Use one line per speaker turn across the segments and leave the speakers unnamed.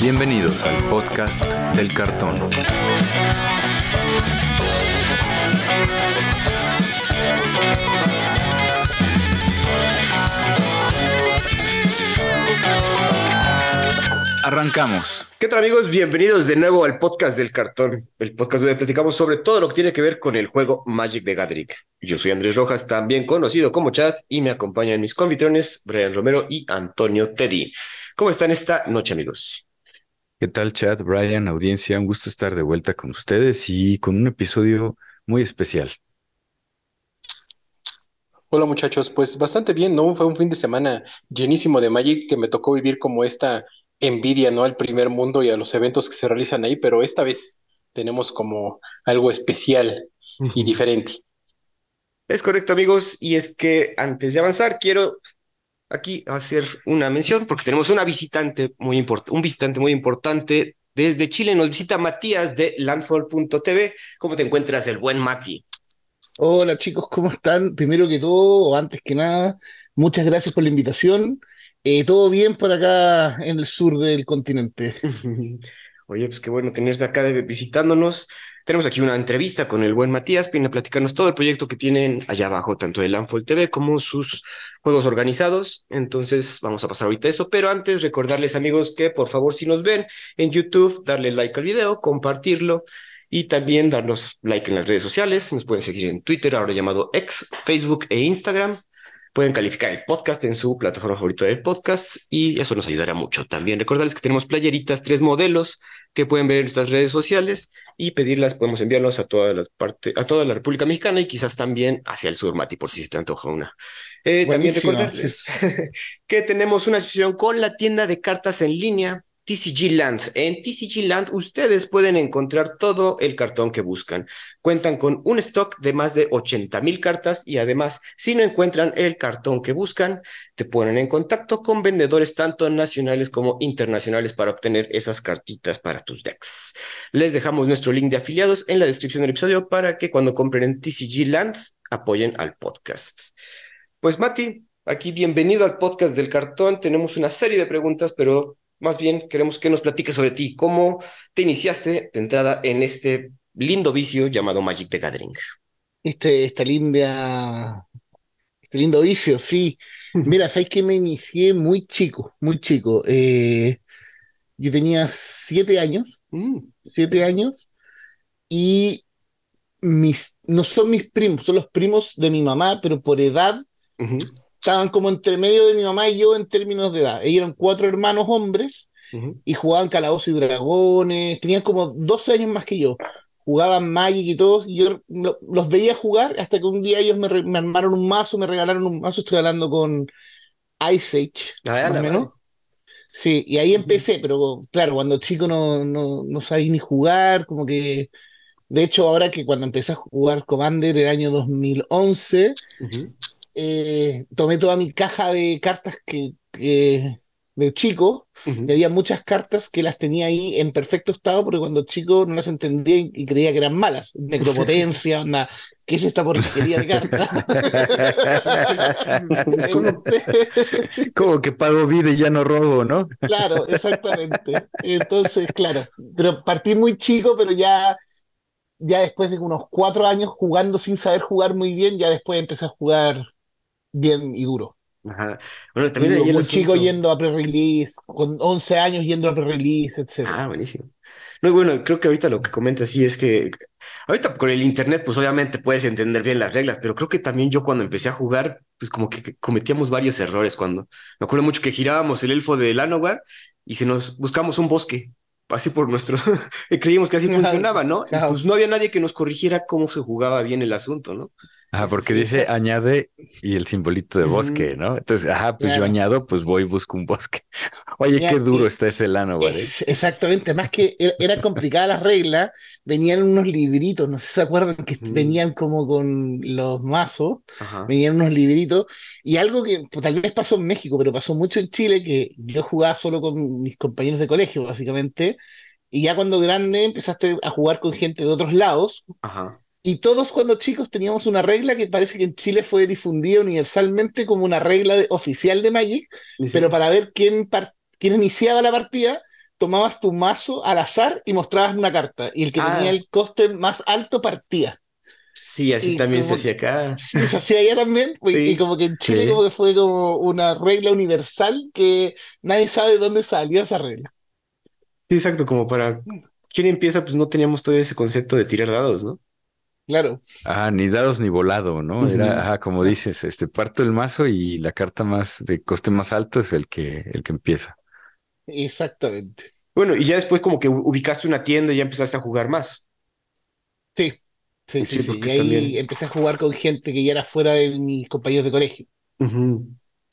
Bienvenidos al podcast del cartón. Arrancamos.
¿Qué tal amigos? Bienvenidos de nuevo al podcast del cartón, el podcast donde platicamos sobre todo lo que tiene que ver con el juego Magic de Gathering. Yo soy Andrés Rojas, también conocido como Chad, y me acompañan mis confitriones Brian Romero y Antonio Teddy. ¿Cómo están esta noche amigos?
¿Qué tal Chad, Brian, audiencia? Un gusto estar de vuelta con ustedes y con un episodio muy especial.
Hola muchachos, pues bastante bien, ¿no? Fue un fin de semana llenísimo de Magic que me tocó vivir como esta envidia, ¿no? Al primer mundo y a los eventos que se realizan ahí, pero esta vez tenemos como algo especial y diferente.
Es correcto, amigos, y es que antes de avanzar, quiero aquí hacer una mención porque tenemos una visitante muy importante, un visitante muy importante desde Chile. Nos visita Matías de Landfall.tv. ¿Cómo te encuentras, el buen Mati?
Hola chicos, ¿cómo están? Primero que todo, o antes que nada, muchas gracias por la invitación. Eh, todo bien por acá en el sur del continente.
Oye, pues qué bueno tenerte acá de, visitándonos. Tenemos aquí una entrevista con el buen Matías, viene a platicarnos todo el proyecto que tienen allá abajo, tanto de Landfall TV como sus juegos organizados. Entonces vamos a pasar ahorita eso, pero antes recordarles amigos que por favor si nos ven en YouTube, darle like al video, compartirlo y también darnos like en las redes sociales. Nos pueden seguir en Twitter, ahora llamado X, Facebook e Instagram. Pueden calificar el podcast en su plataforma favorita de podcast y eso nos ayudará mucho. También recordarles que tenemos playeritas, tres modelos que pueden ver en nuestras redes sociales y pedirlas, podemos enviarlos a toda la parte, a toda la República Mexicana y quizás también hacia el sur, Mati, por si se te antoja una. Eh, también recordarles que tenemos una asociación con la tienda de cartas en línea TCG Land. En TCG Land ustedes pueden encontrar todo el cartón que buscan. Cuentan con un stock de más de 80 mil cartas y además, si no encuentran el cartón que buscan, te ponen en contacto con vendedores tanto nacionales como internacionales para obtener esas cartitas para tus decks. Les dejamos nuestro link de afiliados en la descripción del episodio para que cuando compren en TCG Land apoyen al podcast. Pues Mati, aquí bienvenido al podcast del cartón. Tenemos una serie de preguntas, pero más bien queremos que nos platiques sobre ti, cómo te iniciaste de entrada en este lindo vicio llamado Magic the Gathering.
Este, esta linda, este lindo vicio, sí. Mira, sabes que me inicié muy chico, muy chico. Eh, yo tenía siete años, mm. siete años, y mis, no son mis primos, son los primos de mi mamá, pero por edad estaban como entre medio de mi mamá y yo en términos de edad. Ellos eran cuatro hermanos hombres y jugaban calabozos y dragones, tenían como 12 años más que yo. Jugaban Magic y todos, y yo los veía jugar hasta que un día ellos me, armaron un mazo, me regalaron un mazo, estoy hablando con Ice Age, ah, más o menos. Sí, y ahí empecé, pero claro, cuando chico no, no, no sabía ni jugar, como que de hecho, ahora que cuando empecé a jugar Commander el año 2011, eh, tomé toda mi caja de cartas que, de chico, y había muchas cartas que las tenía ahí en perfecto estado, porque cuando chico no las entendía y, creía que eran malas. Necropotencia, onda, ¿qué es esta porquería de cartas?
Como que pago vida y ya no robo, ¿no?
claro, exactamente. Entonces, claro, pero partí muy chico, pero ya ya después de unos cuatro años jugando sin saber jugar muy bien, ya después empecé a jugar bien y duro.
Ajá. Bueno, también y
muy chico yendo a pre-release, con 11 años yendo a pre-release, etc.
Ah, buenísimo. No, bueno, creo que ahorita lo que comenta sí es que ahorita con el internet, pues obviamente puedes entender bien las reglas, pero creo que también yo cuando empecé a jugar, pues como que cometíamos varios errores cuando me acuerdo mucho que girábamos el elfo de Lanogar y se nos buscamos un bosque así por nuestro, creíamos que así funcionaba, ¿no? pues no había nadie que nos corrigiera cómo se jugaba bien el asunto, ¿no?
Ah, porque dice añade y el simbolito de bosque, ¿no? Entonces, ajá, pues yo añado, pues voy y busco un bosque. Oye, qué duro está ese lano, ¿vale?
exactamente, más que e, era complicada la regla, venían unos libritos, no sé si se acuerdan que venían como con los mazos, venían unos libritos, y algo que pues, tal vez pasó en México, pero pasó mucho en Chile, que yo jugaba solo con mis compañeros de colegio, básicamente, y ya cuando grande empezaste a jugar con gente de otros lados. Ajá y todos cuando chicos teníamos una regla que parece que en Chile fue difundida universalmente como una regla oficial de Magic, pero para ver quién, quién iniciaba la partida, tomabas tu mazo al azar y mostrabas una carta. Y el que
Ah.
tenía el coste más alto partía.
Sí, así
Y
también se hacía acá.
Sí, se hacía allá también.
Sí.
Y como que en Chile
Sí.
como que fue como una regla universal que nadie sabe de dónde salió esa regla.
Sí, exacto, como para... ¿Quién empieza? Pues no teníamos todo ese concepto de tirar dados, ¿no?
Claro.
Ah, ni dados ni volado, ¿no? Era, ajá, como dices, este, parto el mazo y la carta más de coste más alto es el que, el que empieza.
Exactamente.
Bueno, y ya después como que ubicaste una tienda y ya empezaste a jugar más.
Sí, sí,
Sí,
sí, sí. Y ahí
también-
empecé a jugar con gente que ya era fuera de mis compañeros de colegio.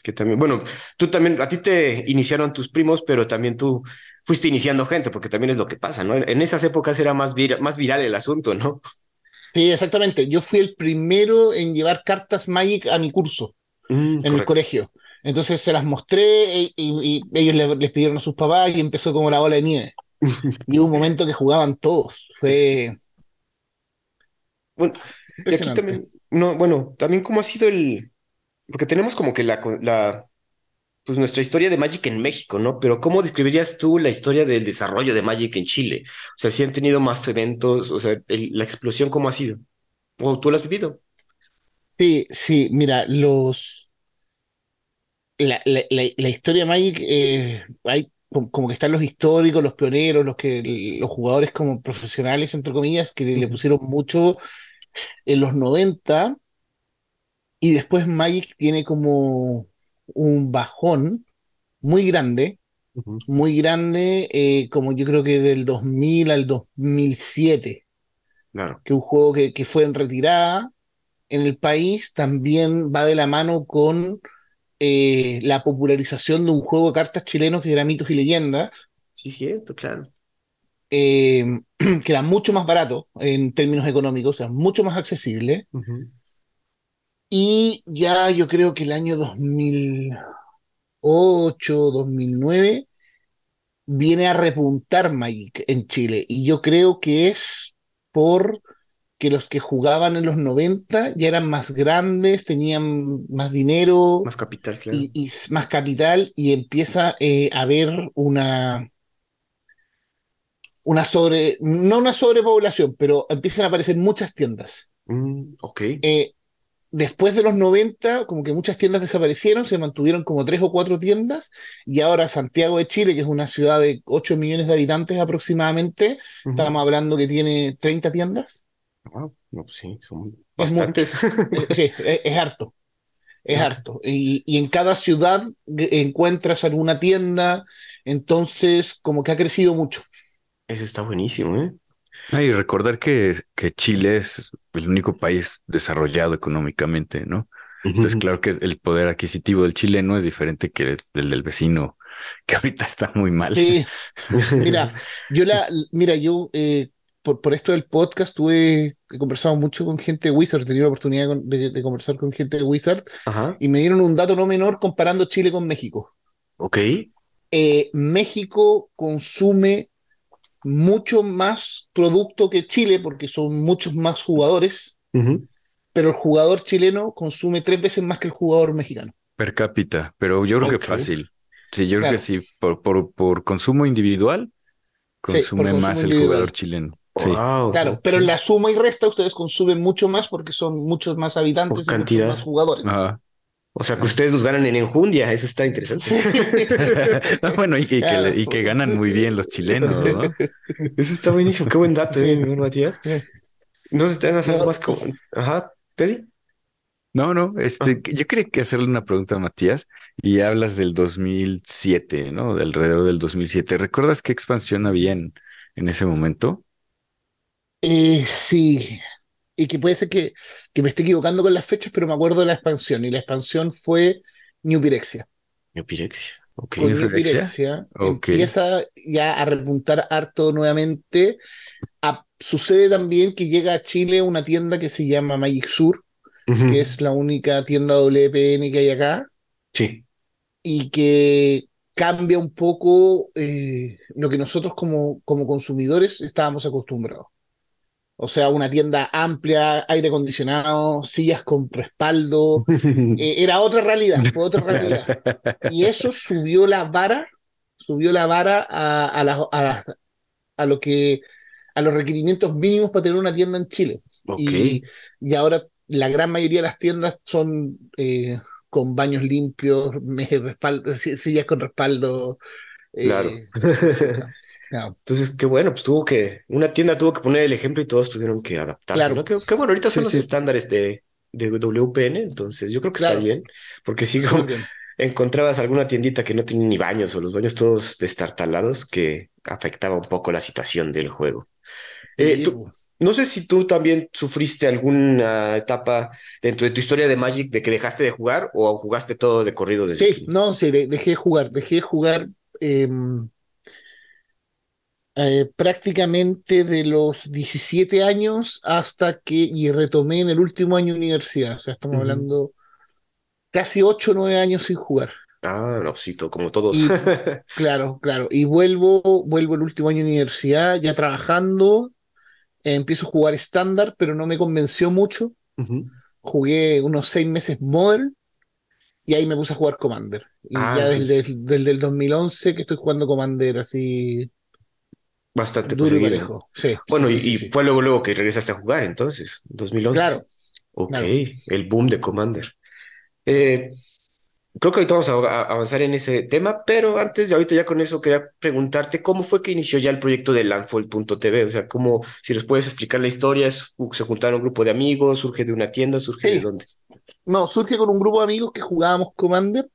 Que también, bueno, tú también, a ti te iniciaron tus primos, pero también tú fuiste iniciando gente, porque también es lo que pasa, ¿no? En, esas épocas era más, vira- más viral el asunto, ¿no?
Sí, exactamente. Yo fui el primero en llevar cartas Magic a mi curso
Mm,
en el colegio. Entonces se las mostré y, y- y ellos le- les pidieron a sus papás y empezó como la bola de nieve. Y hubo un momento que jugaban todos. Fue
Bueno, y aquí también, no, bueno, también cómo ha sido el, porque tenemos como que la, la, pues nuestra historia de Magic en México, ¿no? Pero ¿cómo describirías tú la historia del desarrollo de Magic en Chile? O sea, si han tenido más eventos, o sea, el- la explosión, ¿cómo ha sido? ¿O tú lo has vivido?
Sí, sí, mira, los la, la, la, la historia Magic, eh, hay como, que están los históricos, los pioneros, los que los jugadores como profesionales, entre comillas, que le, pusieron mucho en los 90 y después Magic tiene como un bajón muy grande,
Ujú.
muy grande, eh, como yo creo que del 2000 al 2007,
Claro.
que un juego que, que fue en retirada en el país también va de la mano con eh, la popularización de un juego de cartas chileno que era Mitos y Leyendas,
Sí, cierto, claro.
eh, que era mucho más barato en términos económicos, o sea, mucho más accesible.
Ujú.
Y ya yo creo que el año 2008, 2009 viene a repuntar Magic en Chile. Y yo creo que es por que los que jugaban en los 90 ya eran más grandes, tenían más dinero
Más capital, claro.
y, más capital y empieza eh, a haber una, una sobre, no una sobrepoblación, pero empiezan a aparecer muchas tiendas.
Mm, ok.
Eh, después de los 90, como que muchas tiendas desaparecieron, se mantuvieron como tres o cuatro tiendas, y ahora Santiago de Chile, que es una ciudad de 8 millones de habitantes aproximadamente, estamos hablando que tiene 30 tiendas.
Ah, no, pues sí, son
Es
bastantes.
Eh, sí, es, es harto, es harto. Y, y en cada ciudad g- encuentras alguna tienda, entonces como que ha crecido mucho.
Eso está buenísimo, ¿eh?
Y recordar que, que Chile es el único país desarrollado económicamente, ¿no? Entonces, claro que el poder adquisitivo del chileno es diferente que el, el del vecino, que ahorita está muy mal.
Sí, mira, yo la, mira, yo eh, por, por esto del podcast tuve, he conversado mucho con gente de Wizard, he tenido la oportunidad de conversar con gente de Wizard
Ajá.
y me dieron un dato no menor comparando Chile con México.
Ok.
Eh, México consume mucho más producto que Chile porque son muchos más jugadores, pero el jugador chileno consume tres veces más que el jugador mexicano.
Per cápita, pero yo creo
Ok.
que fácil. Sí, yo creo que sí, por, por, por consumo individual,
por
consume
consumo
más el jugador chileno. Sí.
Wow,
Claro, pero en la suma y resta ustedes consumen mucho más porque son muchos más habitantes y muchos
cantidad.
más jugadores.
Ajá.
O sea, que ustedes los ganan en enjundia, eso está interesante.
No, bueno, y que, y que
Claro,
le- y que ganan muy bien los chilenos, ¿no?
Eso está buenísimo, qué buen dato, ¿eh, Matías? No sé si tengas algo
No.
más como... Ajá, Teddy.
No, no, este,
Ah.
yo quería que hacerle una pregunta a Matías y hablas del 2007, ¿no? De alrededor del 2007. ¿Recuerdas qué expansión había en, en ese momento?
Eh, sí, y que puede ser que, que me esté equivocando con las fechas, pero me acuerdo de la expansión, y la expansión fue New Pirexia.
Neopirexia. Ok.
Con
New
New
Pirexia?
Pirexia
Ok.
empieza ya a repuntar harto nuevamente. A- sucede también que llega a Chile una tienda que se llama Magic Sur, que es la única tienda WPN que hay acá,
Sí.
y que cambia un poco eh, lo que nosotros como, como consumidores estábamos acostumbrados. O sea, una tienda amplia, aire acondicionado, sillas con respaldo. eh, era otra realidad, fue otra realidad. Y eso subió la vara, subió la vara a, a, la- a, a lo que, a los requerimientos mínimos para tener una tienda en Chile. Y, y ahora la gran mayoría de las tiendas son eh, con baños limpios, me- respaldo, si- sillas con respaldo. eh,
Claro.
etcétera.
Entonces, qué bueno, pues tuvo que, una tienda tuvo que poner el ejemplo y todos tuvieron que adaptarse,
Claro.
¿no? Qué, qué bueno, ahorita son
Sí,
los
sí.
estándares de, de WPN, entonces yo creo que
Claro.
está bien, porque si encontrabas alguna tiendita que no tenía ni baños o los baños todos destartalados que afectaba un poco la situación del juego. Eh, tú- no sé si tú también sufriste alguna etapa dentro de tu historia de Magic de que dejaste de jugar o jugaste todo de corrido desde
Sí, no, sí, de- dejé de jugar, dejé de jugar em, eh, prácticamente de los 17 años hasta que, y retomé en el último año de universidad, o sea, estamos hablando casi 8 o 9 años sin jugar.
Ah, no, sí, como todos.
Y- Claro, claro, y vuelvo, vuelvo el último año de universidad, ya trabajando, eh, empiezo a jugar estándar, pero no me convenció mucho, jugué unos 6 meses Modern, y ahí me puse a jugar Commander. Y
Ah,
ya desde, desde el 2011 que estoy jugando Commander así
Bastante
duro y. Sí,
Bueno,
sí,
y,
sí,
fue luego, luego que regresaste a jugar, entonces, 2011.
Claro,
Ok,
claro.
el boom de Commander. Eh, creo que ahorita vamos a, avanzar en ese tema, pero antes de ahorita ya con eso quería preguntarte cómo fue que inició ya el proyecto de Landfall.tv, o sea, cómo, si nos puedes explicar la historia, es- se juntaron un grupo de amigos, surge de una tienda, surge de dónde.
No, surge con un grupo de amigos que jugábamos Commander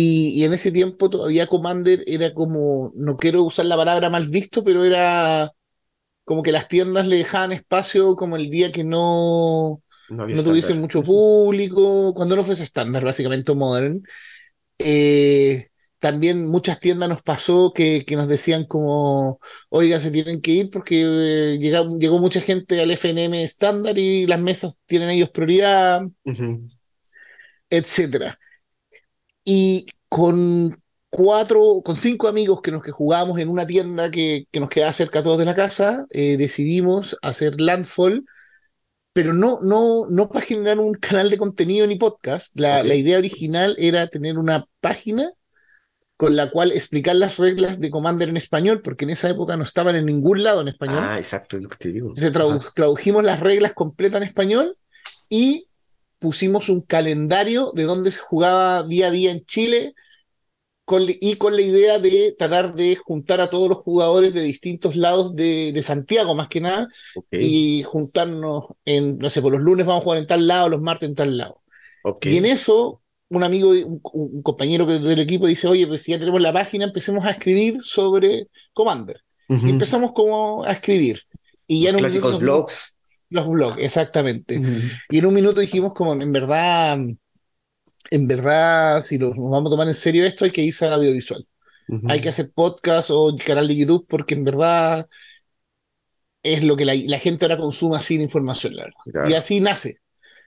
y, y en ese tiempo todavía Commander era como, no quiero usar la palabra mal visto, pero era como que las tiendas le dejaban espacio como el día que no,
No
no tuviese mucho público, cuando no fuese estándar, básicamente modern. Eh, también muchas tiendas nos pasó que, que nos decían como, oiga, se tienen que ir porque eh, llega- llegó mucha gente al FNM estándar y las mesas tienen ellos prioridad,
Ujú.
etcétera. Y con cuatro, con cinco amigos que nos que jugábamos en una tienda que, que nos quedaba cerca a todos de la casa, eh, decidimos hacer Landfall, pero no, no, no para generar un canal de contenido ni podcast. La,
Ok.
la idea original era tener una página con la cual explicar las reglas de Commander en español, porque en esa época no estaban en ningún lado en español.
Ah, exacto, es lo que te digo.
Entonces tradu-
Ajá.
tradujimos las reglas completas en español y pusimos un calendario de dónde se jugaba día a día en Chile con, y con la idea de tratar de juntar a todos los jugadores de distintos lados de, de Santiago, más que nada, y juntarnos en, no sé, por los lunes vamos a jugar en tal lado, los martes en tal lado.
ok.
Y en eso, un amigo, un, un compañero del equipo dice, oye, pues si ya tenemos la página, empecemos a escribir sobre Commander. Y empezamos como a escribir. Y ya
Los clásicos blogs.
Los blogs, exactamente. Y en un minuto dijimos como, en verdad, en verdad, si nos vamos a tomar en serio esto, hay que irse al audiovisual. Hay que hacer podcast o canal de YouTube porque en verdad es lo que la, la gente ahora consume sin información, la verdad.
Claro.
Y así nace,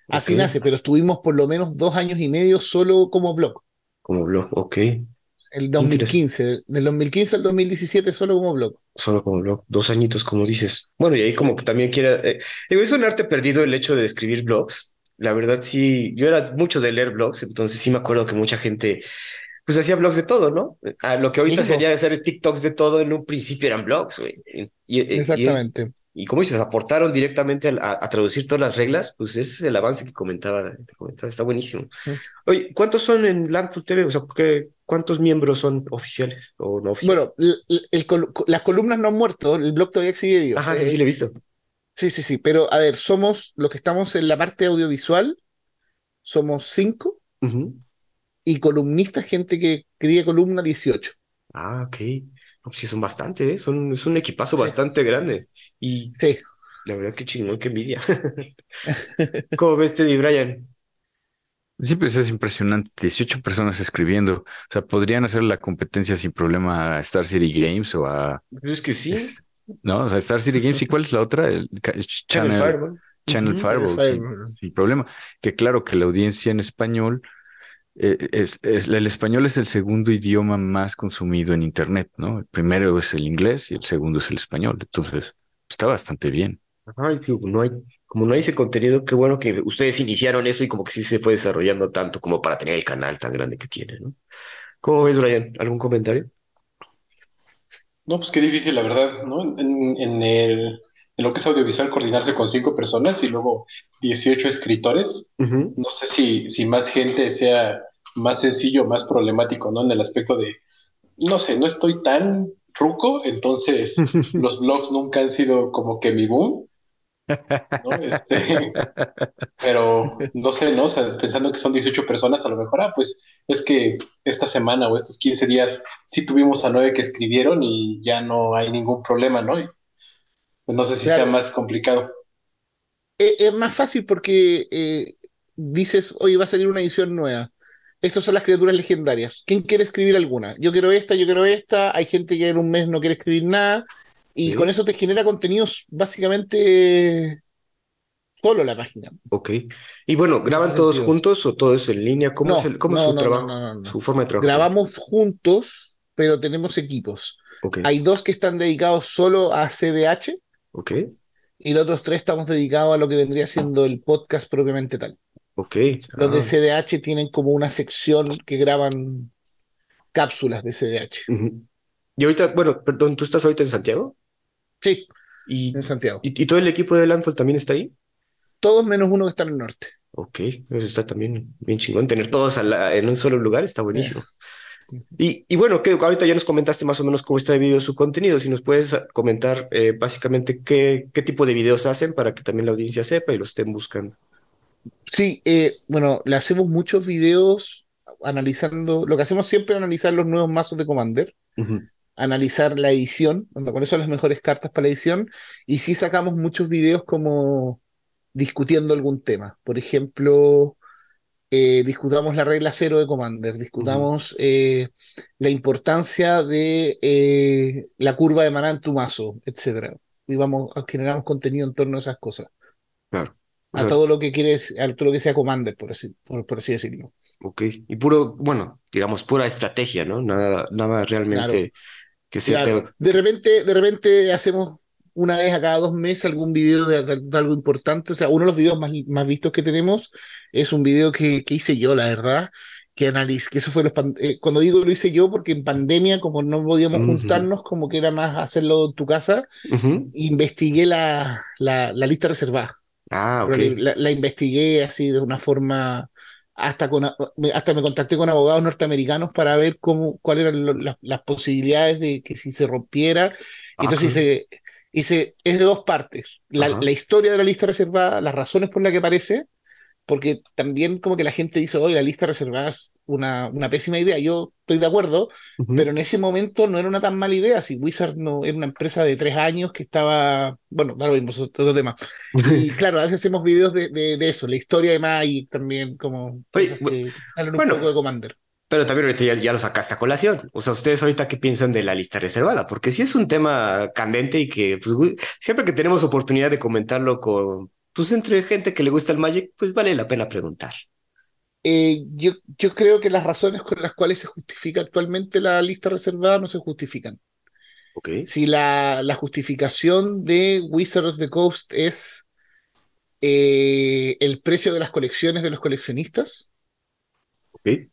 así nace, pero estuvimos por lo menos dos años y medio solo como blog.
Como blog, ok.
El 2015, del 2015 al 2017 solo como blog.
Solo como blog, dos añitos, como dices. Bueno, y ahí como que también quiera. eh, digo, es un arte perdido el hecho de escribir blogs. La verdad, sí, yo era mucho de leer blogs, entonces sí me acuerdo que mucha gente, pues hacía blogs de todo, ¿no? A lo que ahorita sería hacer TikToks de todo, en un principio eran blogs, güey. Y, y- y-
Exactamente.
y como dices, aportaron directamente a, a traducir todas las reglas, pues ese es el avance que comentaba, te comentaba, está buenísimo.
Mm.
Oye, ¿cuántos son en Landful TV? O sea, ¿qué- ¿cuántos miembros son oficiales o no oficiales?
Bueno, el col- las columnas no han muerto, el blog todavía sigue vivo.
Ajá, sí,
Eh,
sí, lo he visto.
Sí, sí, sí, pero a ver, somos los que estamos en la parte audiovisual, somos cinco,
Ujú.
y columnistas, gente que cría columna, 18.
Ah, ok. No, pues sí, son bastante, ¿eh? Son, es un equipazo
Sí.
bastante grande. Y
Sí,
la verdad que chingón, qué envidia. ¿Cómo ves, Teddy Brian?
Sí, pues es impresionante. 18 personas escribiendo. O sea, podrían hacer la competencia sin problema a Star City Games o a.
Pues es que sí.
No, o sea, Star City Games. ¿Y cuál es la otra? El
Channel
Channel,
Fireball.
Channel
Ujú.
Fireball,
Fire-
sin, sin problema. Que claro que la audiencia en español eh, es, es- el español es el segundo idioma más consumido en Internet, ¿no? El primero es el inglés y el segundo es el español. Entonces, está bastante bien.
Ajá, no hay, como no hay ese contenido, qué bueno que ustedes iniciaron eso y como que sí se fue desarrollando tanto como para tener el canal tan grande que tiene, ¿no? ¿Cómo ves, Brian? ¿Algún comentario?
No, pues qué difícil, la verdad, ¿no? En, en el, en lo que es audiovisual, coordinarse con cinco personas y luego 18 escritores. No sé si, si más gente sea más sencillo, más problemático, ¿no? En el aspecto de, no sé, no estoy tan ruco, entonces los blogs nunca han sido como que mi boom, ¿no? Este, pero no sé, ¿no? O sea, pensando que son 18 personas, a lo mejor, ah, pues es que esta semana o estos 15 días sí tuvimos a nueve que escribieron y ya no hay ningún problema, ¿no? Y, pues, no sé si sea
Claro.
más complicado.
Eh, es más fácil porque eh, dices, oye, va a salir una edición nueva. Estas son las criaturas legendarias. ¿Quién quiere escribir alguna? Yo quiero esta, yo quiero esta. Hay gente que en un mes no quiere escribir nada. Y
Sí.
con eso te genera contenidos básicamente solo la página.
Ok. Y bueno, ¿graban todos
sentido.
juntos o todo es en línea? ¿Cómo
No,
es el, cómo es
no,
su
no,
trabajo?
no, no, no.
Su forma de trabajo.
Grabamos juntos, pero tenemos equipos.
Ok,
Hay dos que están dedicados solo a CDH
ok,
y los otros tres estamos dedicados a lo que vendría siendo el podcast propiamente tal.
ok.
Los de
Ah,
CDH tienen como una sección que graban cápsulas de CDH.
Y ahorita, bueno, perdón, ¿tú estás ahorita en Santiago?
Sí,
¿Y,
en Santiago.
y, y todo el equipo de Landfall también está ahí?
Todos menos uno que está en el norte.
Ok, eso está también bien chingón. Tener todos a la- en un solo lugar está buenísimo. Y, y bueno, que ahorita ya nos comentaste más o menos cómo está dividido su contenido. Si nos puedes comentar eh, básicamente qué, qué tipo de videos hacen para que también la audiencia sepa y los estén buscando.
Sí, eh, bueno, le hacemos muchos videos analizando, lo que hacemos siempre es analizar los nuevos mazos de Commander,
Ujú,
analizar la edición, cuáles son las mejores cartas para la edición, y sí sacamos muchos videos como discutiendo algún tema. Por ejemplo, eh, discutamos la regla cero de Commander, discutamos eh, la importancia de eh, la curva de maná en tu mazo, etcétera. Y vamos, generamos contenido en torno a esas cosas,
claro. O
a todo lo que quieres, a todo lo que sea Commander, por así, por, por así decirlo.
ok. Y puro, bueno, digamos, pura estrategia, ¿no? Nada, nada realmente que sea
Claro, de repente, de repente hacemos una vez a cada dos meses algún video de, de algo importante. O sea, uno de los videos más, más vistos que tenemos es un video que, que hice yo, la verdad, que analiz, que eso fue los eh, cuando digo lo hice yo, porque en pandemia, como no podíamos
Ujú.
juntarnos, como que era más hacerlo en tu casa,
Ujú.
investigué la, la, la lista reservada.
Ah, ok.
Pero la, la investigué así de una forma, hasta, con, hasta me contacté con abogados norteamericanos para ver cómo, cuáles eran lo- las, las posibilidades de que si se rompiera. Y entonces hice, hice, es de dos partes. La, la historia de la lista reservada, las razones por las que aparece, porque también como que la gente dice, oye, la lista reservada es una, una pésima idea. Yo estoy de acuerdo, pero en ese momento no era una tan mala idea. Si Wizard no era una empresa de tres años que estaba, bueno, da lo mismo, es otro tema. Y claro, a veces hacemos videos de, de, de eso, la historia de Magic también, como
Oye,
hablan un
bueno.
poco de Commander.
Pero también ahorita ya, ya lo sacaste a colación. O sea, ustedes ahorita qué piensan de la lista reservada, porque sí es un tema candente y que pues, siempre que tenemos oportunidad de comentarlo con, pues entre gente que le gusta el Magic, pues vale la pena preguntar.
Eh, yo, yo creo que las razones con las cuales se justifica actualmente la lista reservada no se justifican.
Ok.
Si la, la justificación de Wizards of the Coast es eh, el precio de las colecciones de los coleccionistas,
Ok.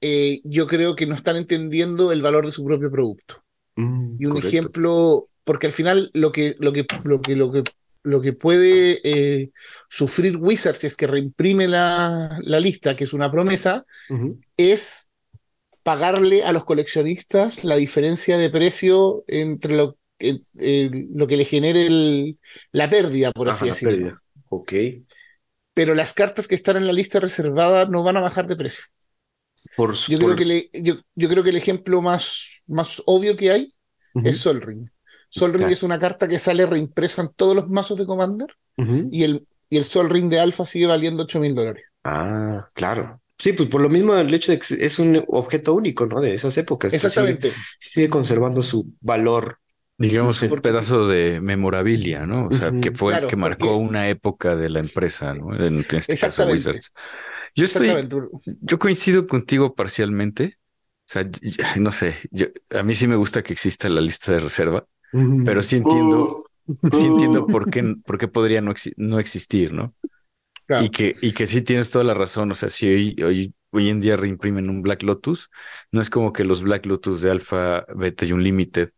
eh, yo creo que no están entendiendo el valor de su propio producto.
Mm,
Y un
correcto.
ejemplo, porque al final lo que, lo que, lo que, lo que, lo que puede eh, sufrir Wizards si es que reimprime la, la lista, que es una promesa, es pagarle a los coleccionistas la diferencia de precio entre lo, el- lo que le genere el- la pérdida, por
Ajá,
así
la
decirlo.
pérdida. Ok.
Pero las cartas que están en la lista reservada no van a bajar de precio.
Por,
Yo creo
por-
que, le- yo, yo creo que el ejemplo más, más obvio que hay es Sol Ring. Sol Ring
Claro.
es una carta que sale reimpresa en todos los mazos de Commander y el, y el Sol Ring de Alpha sigue valiendo 8 mil dólares.
Ah, claro. Sí, pues por lo mismo el hecho de que es un objeto único, ¿no? De esas épocas. sigue-
Exactamente.
sigue conservando su valor.
Digamos, el
Porque-
pedazo de memorabilia, ¿no? O sea, que fue el
Claro,
que marcó
porque-
una época de la empresa, ¿no? En, este caso,
Exactamente.
Wizards. Yo estoy, yo coincido contigo parcialmente. O sea, no sé, yo, a mí sí me gusta que exista la lista de reserva, pero sí entiendo, sí entiendo por qué, por qué podría no, no existir, ¿no?
Claro.
Y que, y que sí tienes toda la razón. O sea, si hoy, hoy, hoy en día reimprimen un Black Lotus, no es como que los Black Lotus de Alpha, Beta y Unlimited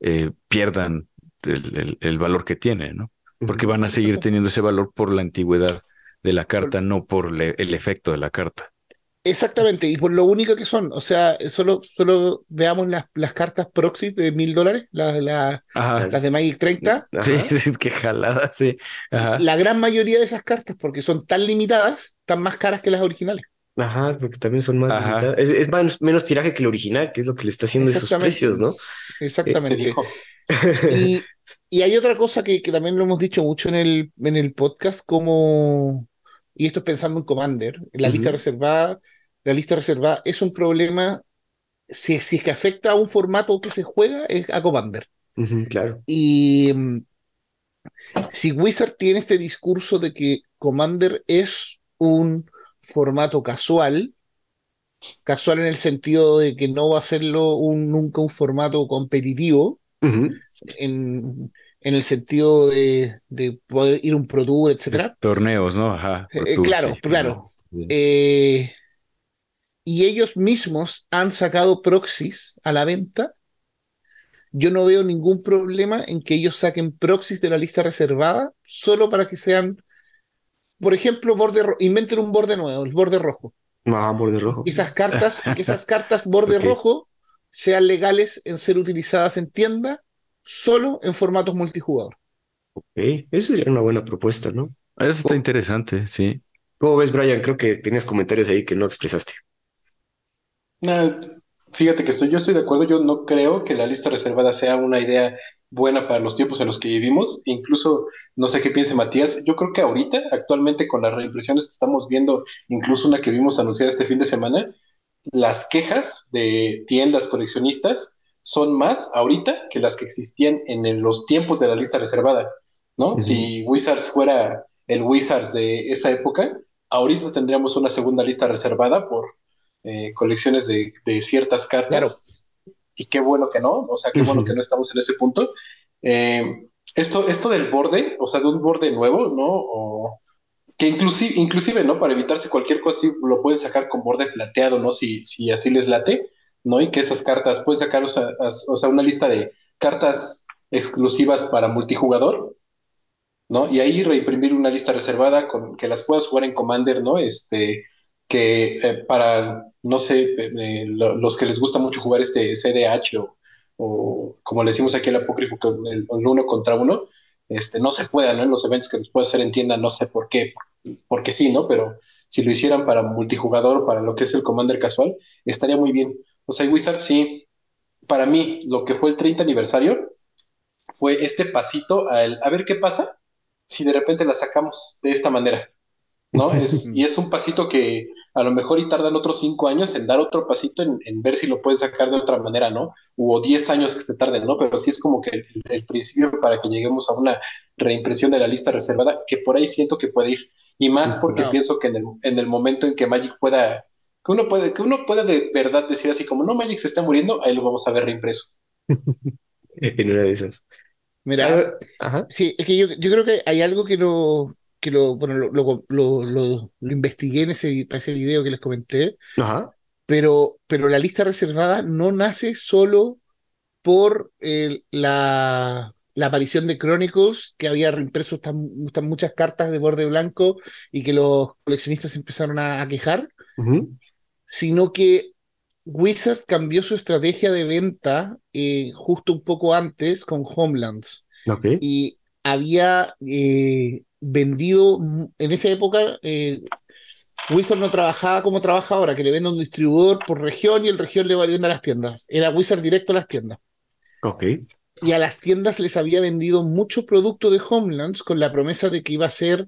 eh, pierdan el, valor que tiene, ¿no? Porque van a seguir teniendo ese valor por la antigüedad de la carta, no por el efecto de la carta.
Exactamente, y por lo único que son, o sea, solo, solo veamos las, las cartas proxy de mil dólares, las, las de Magic 30.
Sí, sí, qué jalada, sí.
La gran mayoría de esas cartas, porque son tan limitadas, están más caras que las originales.
Ajá, porque también son más limitadas. Es, más, menos tiraje que el original, que es lo que le está haciendo esos precios, ¿no?
Exactamente. y, y, hay otra cosa que, que, también lo hemos dicho mucho en el, en el podcast, como y esto es pensando en Commander, la lista reservada, la lista reservada es un problema, si, si, es que afecta a un formato que se juega, es a Commander.
claro.
Y mm, si Wizard tiene este discurso de que Commander es un formato casual, casual en el sentido de que no va a serlo un, nunca un formato competitivo, en, en el sentido de, poder ir a un Pro Tour, etcétera.
Torneos, ¿no? Ajá.
Eh, claro, claro. Eh, y ellos mismos han sacado proxies a la venta. Yo no veo ningún problema en que ellos saquen proxies de la lista reservada solo para que sean, por ejemplo, borde inventen un borde nuevo, el borde rojo.
Ah, borde rojo.
Esas cartas, que esas cartas borde rojo sean legales en ser utilizadas en tienda solo en formatos multijugador.
Ok, eso sería una buena propuesta, ¿no?
Eso está interesante, sí.
¿Cómo ves, Brian? Creo que tienes comentarios ahí que no expresaste.
fíjate que estoy, yo estoy de acuerdo, yo no creo que la lista reservada sea una idea buena para los tiempos en los que vivimos. Incluso, no sé qué piense Matías, yo creo que ahorita, actualmente con las reimpresiones que estamos viendo, incluso una que vimos anunciada este fin de semana, las quejas de tiendas coleccionistas son más ahorita que las que existían en los tiempos de la lista reservada, ¿no? Si Wizards fuera el Wizards de esa época, ahorita tendríamos una segunda lista reservada por eh, colecciones de, ciertas cartas. Y qué bueno que no, o sea, qué bueno que no estamos en ese punto. Eh, esto, esto del borde, o sea, de un borde nuevo, ¿no? O que inclusive, inclusive, ¿no? Para evitarse cualquier cosa, lo pueden sacar con borde plateado, ¿no? Si, si así les late. ¿No? Y que esas cartas, puedes sacar, o sea, una lista de cartas exclusivas para multijugador, ¿no? Y ahí reimprimir una lista reservada con que las puedas jugar en Commander, ¿no? Este, que eh, para, no sé, eh, los que les gusta mucho jugar este CDH o, como le decimos aquí el apócrifo, el, uno contra uno, este, no se pueda, ¿no? En los eventos que les puede hacer en tienda, no sé por qué, porque sí, ¿no? Pero si lo hicieran para multijugador, para lo que es el Commander casual, estaría muy bien. O sea, Wizard sí, para mí, lo que fue el 30 aniversario fue este pasito a, a ver qué pasa si de repente la sacamos de esta manera, ¿no? Es, y es un pasito que a lo mejor y tardan otros cinco años en dar otro pasito en, ver si lo pueden sacar de otra manera, ¿no? O diez años que se tarden, ¿no? Pero sí es como que el, principio para que lleguemos a una reimpresión de la lista reservada, que por ahí siento que puede ir. Y más porque pienso que en el, en el momento en que Magic pueda que uno puede, que uno puede de verdad decir así como no Magic se está muriendo, ahí lo vamos a ver reimpreso.
en una de esas.
Mira, sí, es que yo, yo, creo que hay algo que lo, que lo, bueno, lo, lo, lo, lo investigué en ese, ese video que les comenté, Ajá. Pero, pero la lista reservada no nace solo por la, la aparición de Chronicles, que había reimpreso tan, muchas cartas de borde blanco y que los coleccionistas empezaron a, quejar, sino que Wizard cambió su estrategia de venta eh, justo un poco antes con Homelands. Y había eh, vendido, en esa época, eh, Wizard no trabajaba como trabaja ahora, que le vende un distribuidor por región y el región le va a a las tiendas. Era Wizard directo a las tiendas.
Ok.
Y a las tiendas les había vendido mucho producto de Homelands con la promesa de que iba a ser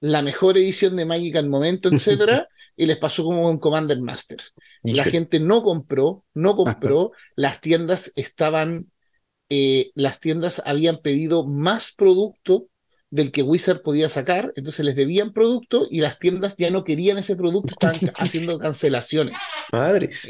la mejor edición de Magic al momento, etcétera, y les pasó como con Commander Masters. La gente no compró, no compró, las tiendas estaban, eh, las tiendas habían pedido más producto del que Wizard podía sacar, entonces les debían producto y las tiendas ya no querían ese producto, estaban haciendo cancelaciones.
Madres.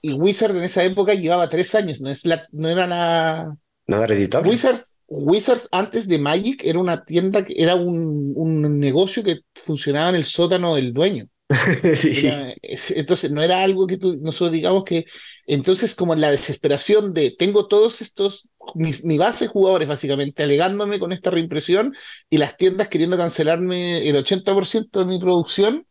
Y, Wizard en esa época llevaba tres años, no, es la, no era nada...
Nada.
Wizard Wizards antes de Magic era una tienda, era un, un, negocio que funcionaba en el sótano del dueño. entonces no era algo que nosotros digamos que, entonces como la desesperación de tengo todos estos, mi, base de jugadores básicamente alegándome con esta reimpresión y las tiendas queriendo cancelarme el 80% de mi producción,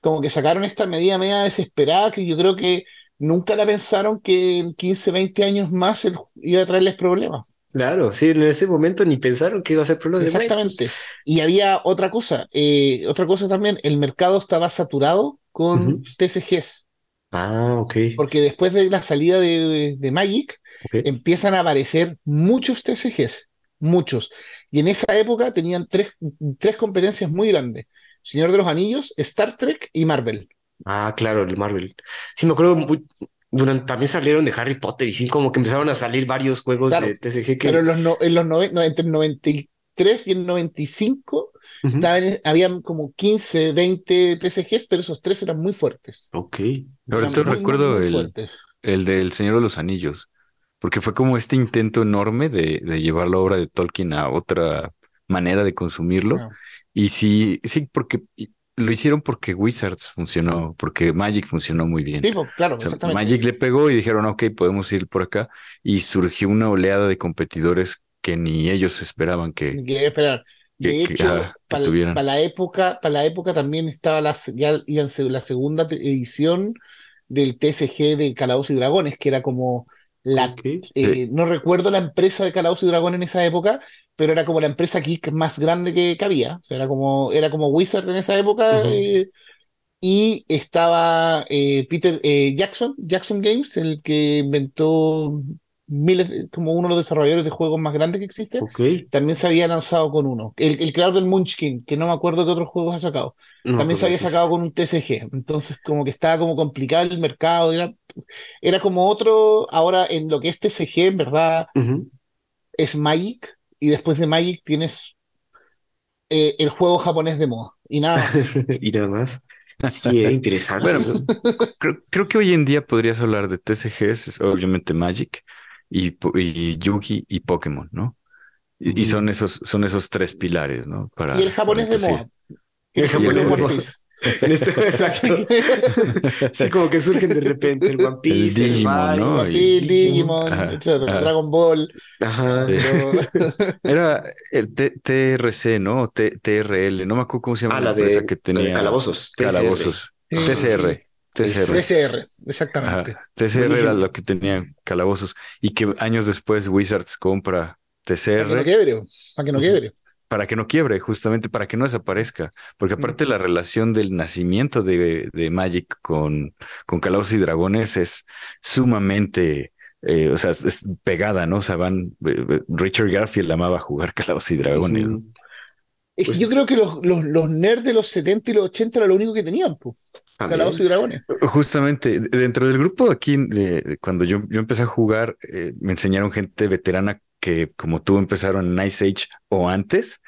como que sacaron esta medida media desesperada que yo creo que nunca la pensaron que en 15, 20 años más iba a traerles problemas.
Claro, sí, en ese momento ni pensaron que iba a ser problema.
Exactamente. Y había otra cosa, eh, otra cosa también, el mercado estaba saturado con TCGs.
Ah, ok.
Porque después de la salida de, Magic, empiezan a aparecer muchos TCGs, muchos. Y en esa época tenían tres, tres competencias muy grandes. Señor de los Anillos, Star Trek y Marvel.
Ah, claro, el Marvel. Sí, me acuerdo muy, durante, también salieron de Harry Potter y sí, como que empezaron a salir varios juegos de TCG que...
Pero en los, no, en los entre el 93 y el 95 habían como 15, 20 TCGs, pero esos tres eran muy fuertes.
Ok.
Ahorita recuerdo el, el del Señor de los Anillos, porque fue como este intento enorme de, de llevar la obra de Tolkien a otra manera de consumirlo. Y sí, sí, porque lo hicieron porque Wizards funcionó, porque Magic funcionó muy bien.
Sí, claro, exactamente.
Magic le pegó y dijeron, ok, podemos ir por acá. Y surgió una oleada de competidores que ni ellos esperaban que.
Que esperar. De hecho, para, la época, para la época también estaba la, ya la segunda edición del TSG de Calabozos y Dragones, que era como la, eh, No recuerdo la empresa de Calabozos y Dragones en esa época, pero era como la empresa geek más grande que, había. O sea, era como, era como Wizard en esa época. Eh, y estaba eh, Peter eh, Jackson, Jackson Games, el que inventó miles, como uno de los desarrolladores de juegos más grandes que existe. También se había lanzado con uno. El, el, creador del Munchkin, que no me acuerdo qué otros juegos ha sacado. también pues se había sacado con un TCG. Entonces, como que estaba como complicado el mercado. Era, era como otro. Ahora, en lo que es TCG, en verdad, es Magic y después de Magic tienes eh, el juego japonés de moda y nada más.
y nada más. Sí, es interesante.
bueno, creo, que hoy en día podrías hablar de TCGs, obviamente Magic, y, y Yugi y Pokémon, ¿no? Y, son esos, son esos tres pilares, ¿no?
Para, y el japonés de moda.
el japonés de moda. En este, exacto. sí, como que surgen de repente el One Piece,
el Digimon, ¿no?
Sí, Digimon, Dragon Ball.
Ajá.
Era el TRC, ¿no? TRL, no me acuerdo cómo se llama
ah, la, de, que tenía. calabozos.
Calabozos. TCR.
TCR. TCR, exactamente.
TCR era lo que tenía calabozos y que años después Wizards compra TCR. Para
que no quiebre, para que no quiebre
para que no quiebre, justamente para que no desaparezca. Porque aparte la relación del nacimiento de, de Magic con, con Calabozos y Dragones es sumamente, eh, o sea, es pegada, ¿no? O sea, van, eh, eh, Richard Garfield amaba jugar Calabozos y Dragones.
Es que pues yo creo que los, los, los, nerds de los 70 y los 80 era lo único que tenían, pues. Calabozos y Dragones.
Justamente, dentro del grupo aquí, de, cuando yo, yo empecé a jugar, me enseñaron gente veterana que como tú empezaron en Ice Age o antes,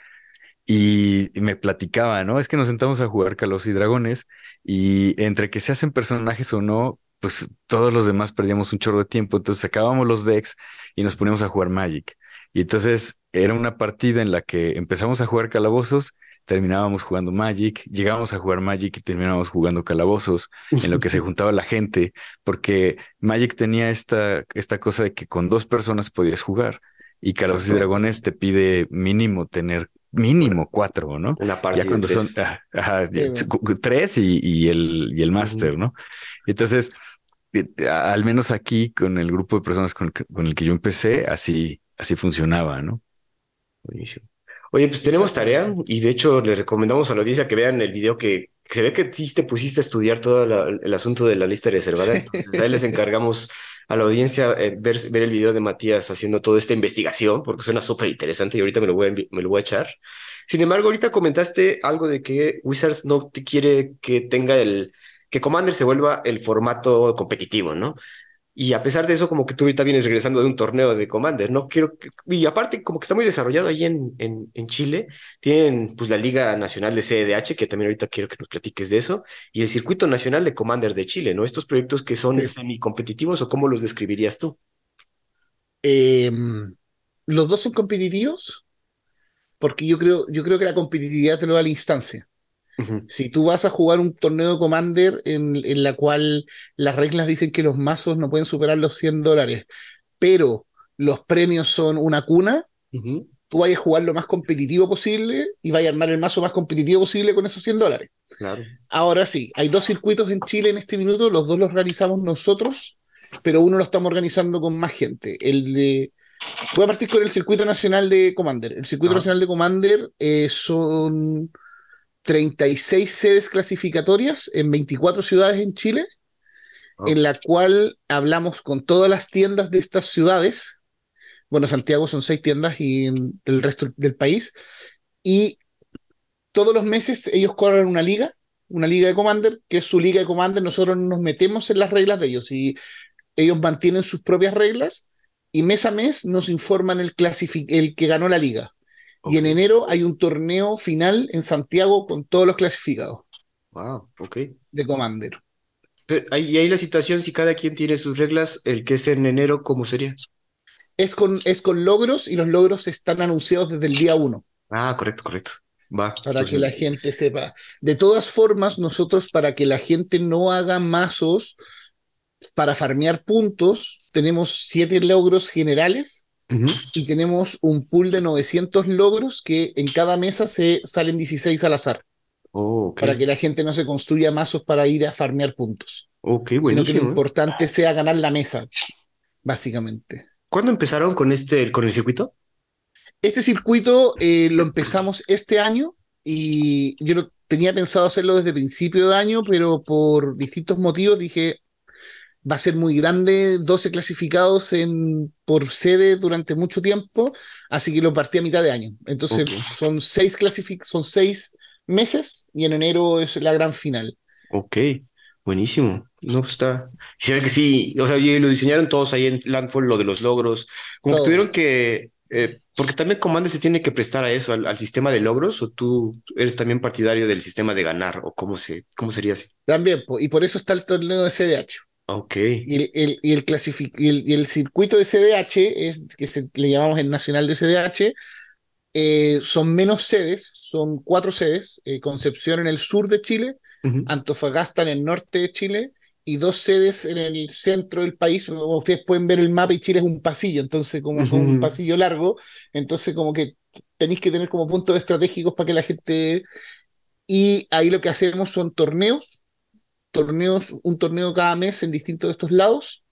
y, me platicaba, ¿no? Es que nos sentamos a jugar Calos y Dragones y entre que se hacen personajes o no, pues todos los demás perdíamos un chorro de tiempo, entonces sacábamos los decks y nos poníamos a jugar Magic. Y entonces era una partida en la que empezamos a jugar calabozos, terminábamos jugando Magic, llegábamos a jugar Magic y terminábamos jugando calabozos, en lo que se juntaba la gente, porque Magic tenía esta, esta cosa de que con dos personas podías jugar. Y Calabozos y Dragones te pide mínimo tener mínimo cuatro, ¿no?
Una parte
ya cuando son tres y, y, el, y el máster, ¿no? Entonces, eh, al menos aquí con el grupo de personas con, el que yo empecé, así, así funcionaba, ¿no?
Buenísimo. Oye, pues tenemos tarea y de hecho le recomendamos a la audiencia que vean el video que, se ve que sí te pusiste a estudiar todo el asunto de la lista reservada. Entonces ahí les encargamos a la audiencia eh, ver, ver el video de Matías haciendo toda esta investigación, porque suena súper interesante y ahorita me lo, voy a, me lo voy a echar. Sin embargo, ahorita comentaste algo de que Wizards no te quiere que tenga el, que Commander se vuelva el formato competitivo, ¿no? Y a pesar de eso, como que tú ahorita vienes regresando de un torneo de Commander, ¿no? Quiero y aparte, como que está muy desarrollado ahí en, en, en, Chile. Tienen pues la Liga Nacional de CDH, que también ahorita quiero que nos platiques de eso, y el Circuito Nacional de Commander de Chile, ¿no? Estos proyectos que son semi-competitivos, ¿o cómo los describirías tú?
Em, los dos son competitivos, porque yo creo, yo creo que la competitividad te lo da la instancia. Si tú vas a jugar un torneo de Commander en, en, la cual las reglas dicen que los mazos no pueden superar los 100 dólares, pero los premios son una cuna, tú vayas a jugar lo más competitivo posible y vayas a armar el mazo más competitivo posible con esos 100 dólares.
Claro.
Ahora sí, hay dos circuitos en Chile en este minuto, los dos los realizamos nosotros, pero uno lo estamos organizando con más gente. El de. Voy a partir con el circuito nacional de Commander. El circuito nacional de Commander eh, son 36 sedes clasificatorias en 24 ciudades en Chile, en la cual hablamos con todas las tiendas de estas ciudades bueno, Santiago son seis tiendas y el resto del país. Y todos los meses ellos corren una liga, una liga de Commander, que es su liga de Commander. Nosotros nos metemos en las reglas de ellos y ellos mantienen sus propias reglas y mes a mes nos informan el, el que ganó la liga. Y en enero hay un torneo final en Santiago con todos los clasificados.
Wow, ok.
De Commander.
y ahí la situación, si cada quien tiene sus reglas, el que es en enero, ¿cómo sería?
es con, es con logros y los logros están anunciados desde el día uno.
Ah, correcto, correcto. Va.
Para que la gente sepa. De todas formas, nosotros, para que la gente no haga mazos para farmear puntos, tenemos siete logros generales y tenemos un pool de 900 logros que en cada mesa se salen 16 al azar.
Oh,
Para que la gente no se construya mazos para ir a farmear puntos.
Ok.
Sino que lo importante sea ganar la mesa, básicamente.
¿Cuándo empezaron con este, con el circuito?
Este circuito eh, lo empezamos este año y yo tenía pensado hacerlo desde principio de año, pero por distintos motivos dije, va a ser muy grande, 12 clasificados en, por sede durante mucho tiempo, así que lo partí a mitad de año. Entonces son seis son seis meses y en enero es la gran final.
Ok. Buenísimo. No, pues está. Se ve que sí, o sea, lo diseñaron todos ahí en Landfall, lo de los logros. Como que tuvieron que. Eh, porque también Commander se tiene que prestar a eso, al, sistema de logros, o tú eres también partidario del sistema de ganar, o cómo, se, cómo sería así.
También, y por eso está el torneo de CDH.
Ok.
Y el, el, y el, y el, circuito de CDH, es, que se, le llamamos el nacional de CDH, eh, son menos sedes, son cuatro sedes, eh, Concepción en el sur de Chile, Antofagasta en el norte de Chile y dos sedes en el centro del país. ustedes pueden ver el mapa y Chile es un pasillo, entonces como es un pasillo largo, entonces como que tenéis que tener como puntos estratégicos para que la gente... Y ahí lo que hacemos son torneos, torneos, un torneo cada mes en distintos de estos lados,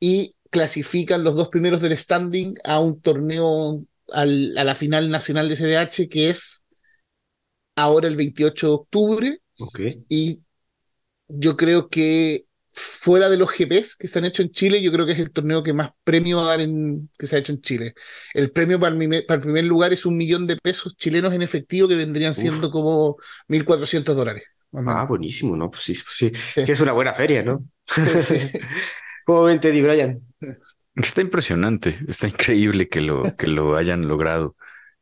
y clasifican los dos primeros del standing a un torneo a la final nacional de CDH, que es ahora el 28 de octubre, y yo creo que fuera de los GPs que se han hecho en Chile, yo creo que es el torneo que más premio va a dar en, que se ha hecho en Chile. El premio para el, para el primer lugar es un millón de pesos chilenos en efectivo que vendrían siendo como 1.400 dólares.
Ah, buenísimo, ¿no? Pues sí, pues sí, es una buena feria, ¿no? ¿Cómo ven, Teddy Brian?
Está impresionante, está increíble que lo, que lo hayan logrado.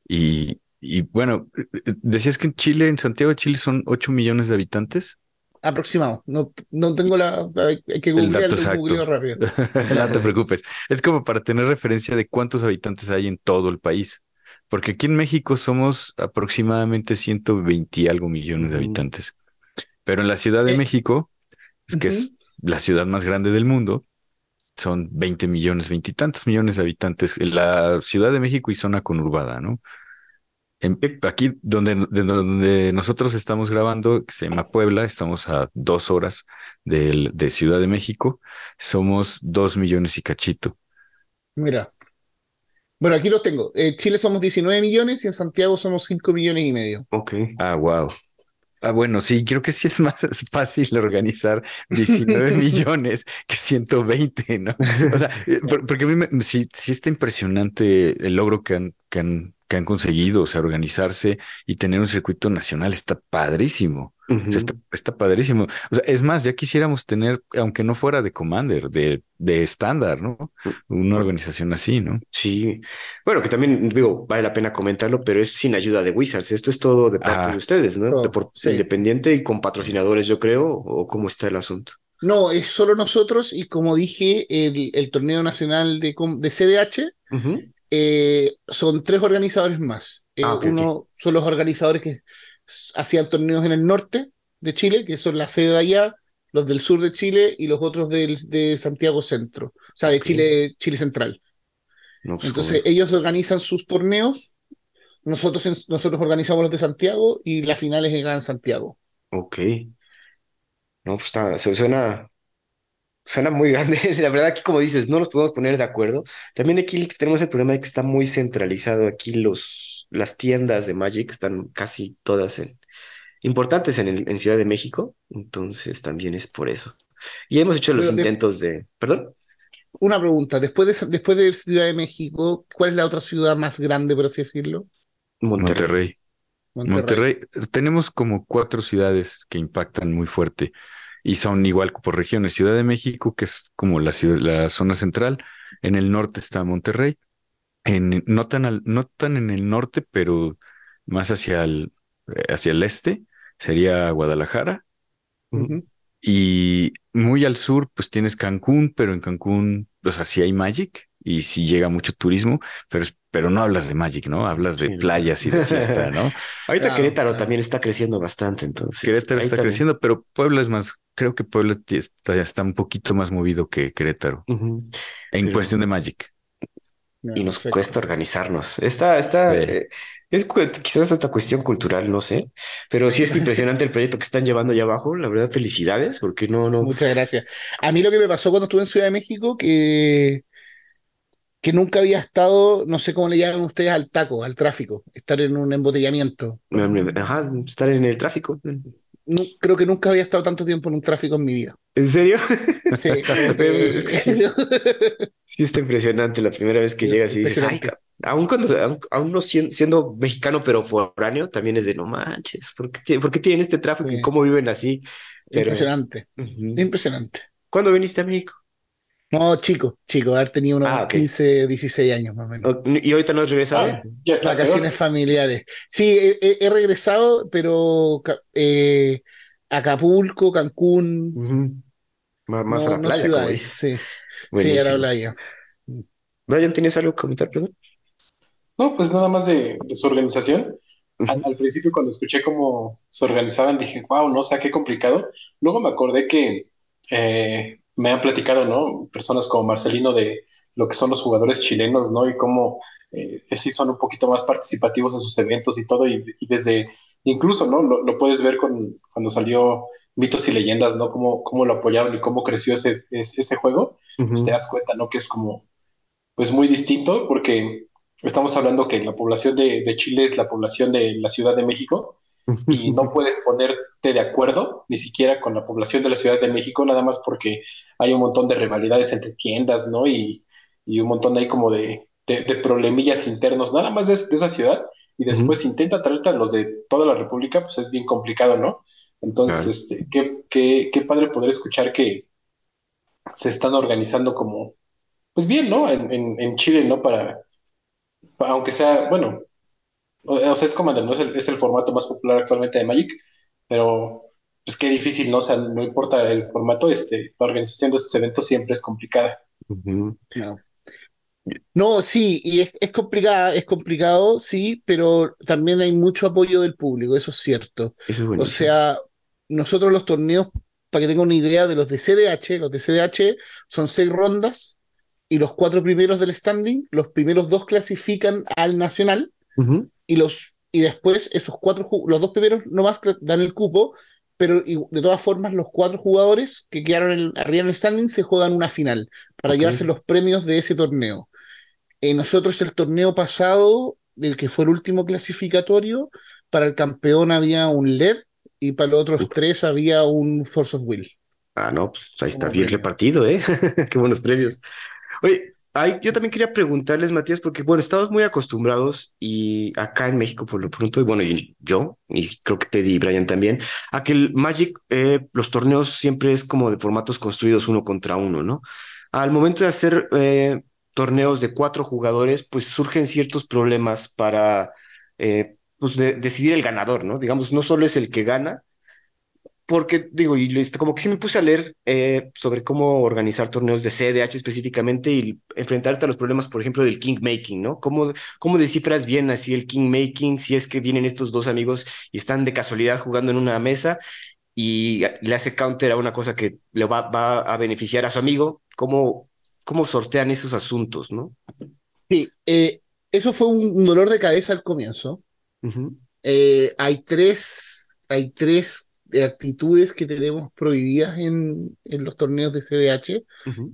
Y, y bueno, decías que en Chile, en Santiago de Chile, son 8 millones de habitantes.
Aproximado. No, no tengo la. Hay que googlear, rápido.
no te preocupes. Es como para tener referencia de cuántos habitantes hay en todo el país. Porque aquí en México somos aproximadamente 120 y algo millones de habitantes. Pero en la Ciudad de eh, México, que es la ciudad más grande del mundo, son 20 millones, veintitantos millones de habitantes. En la Ciudad de México y zona conurbada, ¿no? aquí donde, donde nosotros estamos grabando, que se llama Puebla, estamos a dos horas de, de Ciudad de México, somos dos millones y cachito.
Mira. Bueno, aquí lo tengo. En Chile somos 19 millones y en Santiago somos 5 millones y medio.
Ok.
Ah, wow. Ah, bueno, sí, creo que sí es más fácil organizar 19 millones que 120, ¿no? O sea, eh, porque a mí me, sí, sí está impresionante el logro que han, que han que han conseguido, o sea, organizarse y tener un circuito nacional está padrísimo. está, padrísimo. O sea, es más, ya quisiéramos tener, aunque no fuera de Commander, de, de estándar, ¿no? Una organización así, ¿no?
Sí. Bueno, que también, digo, vale la pena comentarlo, pero es sin ayuda de Wizards. Esto es todo de parte de ustedes, ¿no? de por, Independiente y con patrocinadores, yo creo, o cómo está el asunto.
No, es solo nosotros y como dije, el, el torneo nacional de, de CDH eh, son tres organizadores más. Eh, ah, uno son los organizadores que hacían torneos en el norte de Chile, que son la sede de allá, los del sur de Chile y los otros del, de Santiago Centro, o sea, de Chile, Chile Central. pues, Entonces ellos organizan sus torneos, nosotros, nosotros organizamos los de Santiago y las finales en Santiago.
Ok. No, pues está, suena, suena muy grande. La verdad que como dices, no nos podemos poner de acuerdo. También aquí tenemos el problema de que está muy centralizado. Aquí los, las tiendas de Magic están casi todas en, importantes en, en Ciudad de México. Entonces también es por eso. Y hemos hecho los intentos de... ¿Perdón?
Una pregunta. Después de, después de Ciudad de México, ¿cuál es la otra ciudad más grande, por así decirlo?
Monterrey. Monterrey. Tenemos como cuatro ciudades que impactan muy fuerte y son igual por regiones. Ciudad de México, que es como la, ciudad, la zona central. En el norte está Monterrey. En, no, tan no tan en el norte, pero más hacia el, hacia el este, sería Guadalajara. Y muy al sur, pues tienes Cancún, pero en Cancún, pues así hay Magic y sí llega mucho turismo, pero, pero no hablas de Magic, ¿no? Hablas de playas y de fiesta, ¿no?
Ahorita Querétaro también está creciendo bastante, entonces.
Querétaro está creciendo, pero Puebla es más, creo que Puebla está, está un poquito más movido que Querétaro en cuestión de Magic.
y nos cuesta organizarnos. Está, está, eh, es quizás esta cuestión cultural, no sé, pero sí es impresionante el proyecto que están llevando allá abajo. La verdad, felicidades, porque no, no.
Muchas gracias. A mí lo que me pasó cuando estuve en Ciudad de México, que, que nunca había estado, no sé cómo le llaman ustedes al taco, al tráfico, estar en un embotellamiento.
Ajá, estar en el tráfico.
No, creo que nunca había estado tanto tiempo en un tráfico en mi vida.
¿En serio? Sí, sí, está impresionante la primera vez que llegas y dices, ay, aún cuando, aún, no siendo, mexicano pero foráneo, también es de no manches, ¿por qué, tienen este tráfico y cómo viven así?
Impresionante, impresionante.
¿Cuándo viniste a México?
No, chico, chico, haber tenido unos 15, ah, 16 años más o menos.
¿Y ahorita no has regresado? Ah,
ya está, Vacaciones familiares. Sí, he, regresado, pero eh, Acapulco, Cancún.
Más, a la playa,
Sí, sí, a la playa.
Brian, ¿tienes algo que comentar, perdón?
No, pues nada más de, su organización. al, principio cuando escuché cómo se organizaban dije, wow, no sé, qué complicado. Luego me acordé que eh, me han platicado, ¿no? Personas como Marcelino de lo que son los jugadores chilenos, ¿no? Y cómo eh, sí son un poquito más participativos en sus eventos y todo, y, desde, incluso, ¿no? Lo, puedes ver con, cuando salió Mitos y Leyendas, ¿no? Cómo, cómo lo apoyaron y cómo creció ese, ese, juego, pues te das cuenta, ¿no? Que es como, pues muy distinto, porque Estamos hablando que la población de, Chile es la población de la Ciudad de México y no puedes ponerte de acuerdo ni siquiera con la población de la Ciudad de México, nada más porque hay un montón de rivalidades entre tiendas, ¿no? Y, un montón de ahí como de, problemillas internos, nada más de, esa ciudad, y después intenta traerte a los de toda la República, pues es bien complicado, ¿no? Entonces, este, qué, qué, padre poder escuchar que se están organizando como, pues bien, ¿no? En, en Chile, ¿no? Para, aunque sea, bueno, o, sea, es Commander, ¿no? Es el, es el formato más popular actualmente de Magic, pero pues qué difícil, ¿no? O sea, no importa el formato, este, la organización de estos eventos siempre es complicada.
No. sí, y es, es, complicada, es complicado, sí, pero también hay mucho apoyo del público, eso es cierto. o sea, nosotros los torneos, para que tengan una idea de los de CDH, los de CDH son seis rondas, y los cuatro primeros del standing, los primeros dos clasifican al nacional y los y después esos cuatro los dos primeros nomás dan el cupo, pero de todas formas los cuatro jugadores que quedaron arriba en el standing se juegan una final para llevarse los premios de ese torneo. Eh, nosotros el torneo pasado, el que fue el último clasificatorio, para el campeón había un LED y para los otros tres había un Force of Will.
Ah, no, pues ahí está bien repartido, ¿eh? Qué buenos premios. Oye, yo también quería preguntarles, Matías, porque bueno, estamos muy acostumbrados y acá en México por lo pronto, y bueno, y yo, y creo que Teddy y Brian también, a que el Magic, eh, los torneos siempre es como de formatos construidos uno contra uno, ¿no? Al momento de hacer eh, torneos de cuatro jugadores, pues surgen ciertos problemas para eh, pues decidir el ganador, ¿no? Digamos, no solo es el que gana, porque digo, y listo, como que sí me puse a leer eh, sobre cómo organizar torneos de CDH específicamente y enfrentarte a los problemas, por ejemplo, del king making, ¿no? ¿Cómo, cómo descifras bien así el king making si es que vienen estos dos amigos y están de casualidad jugando en una mesa y le hace counter a una cosa que le va, va a beneficiar a su amigo? ¿Cómo, cómo sortean esos asuntos, no?
Sí, eh, eso fue un dolor de cabeza al comienzo. Eh, hay tres, hay tres de actitudes que tenemos prohibidas en, en los torneos de CDH,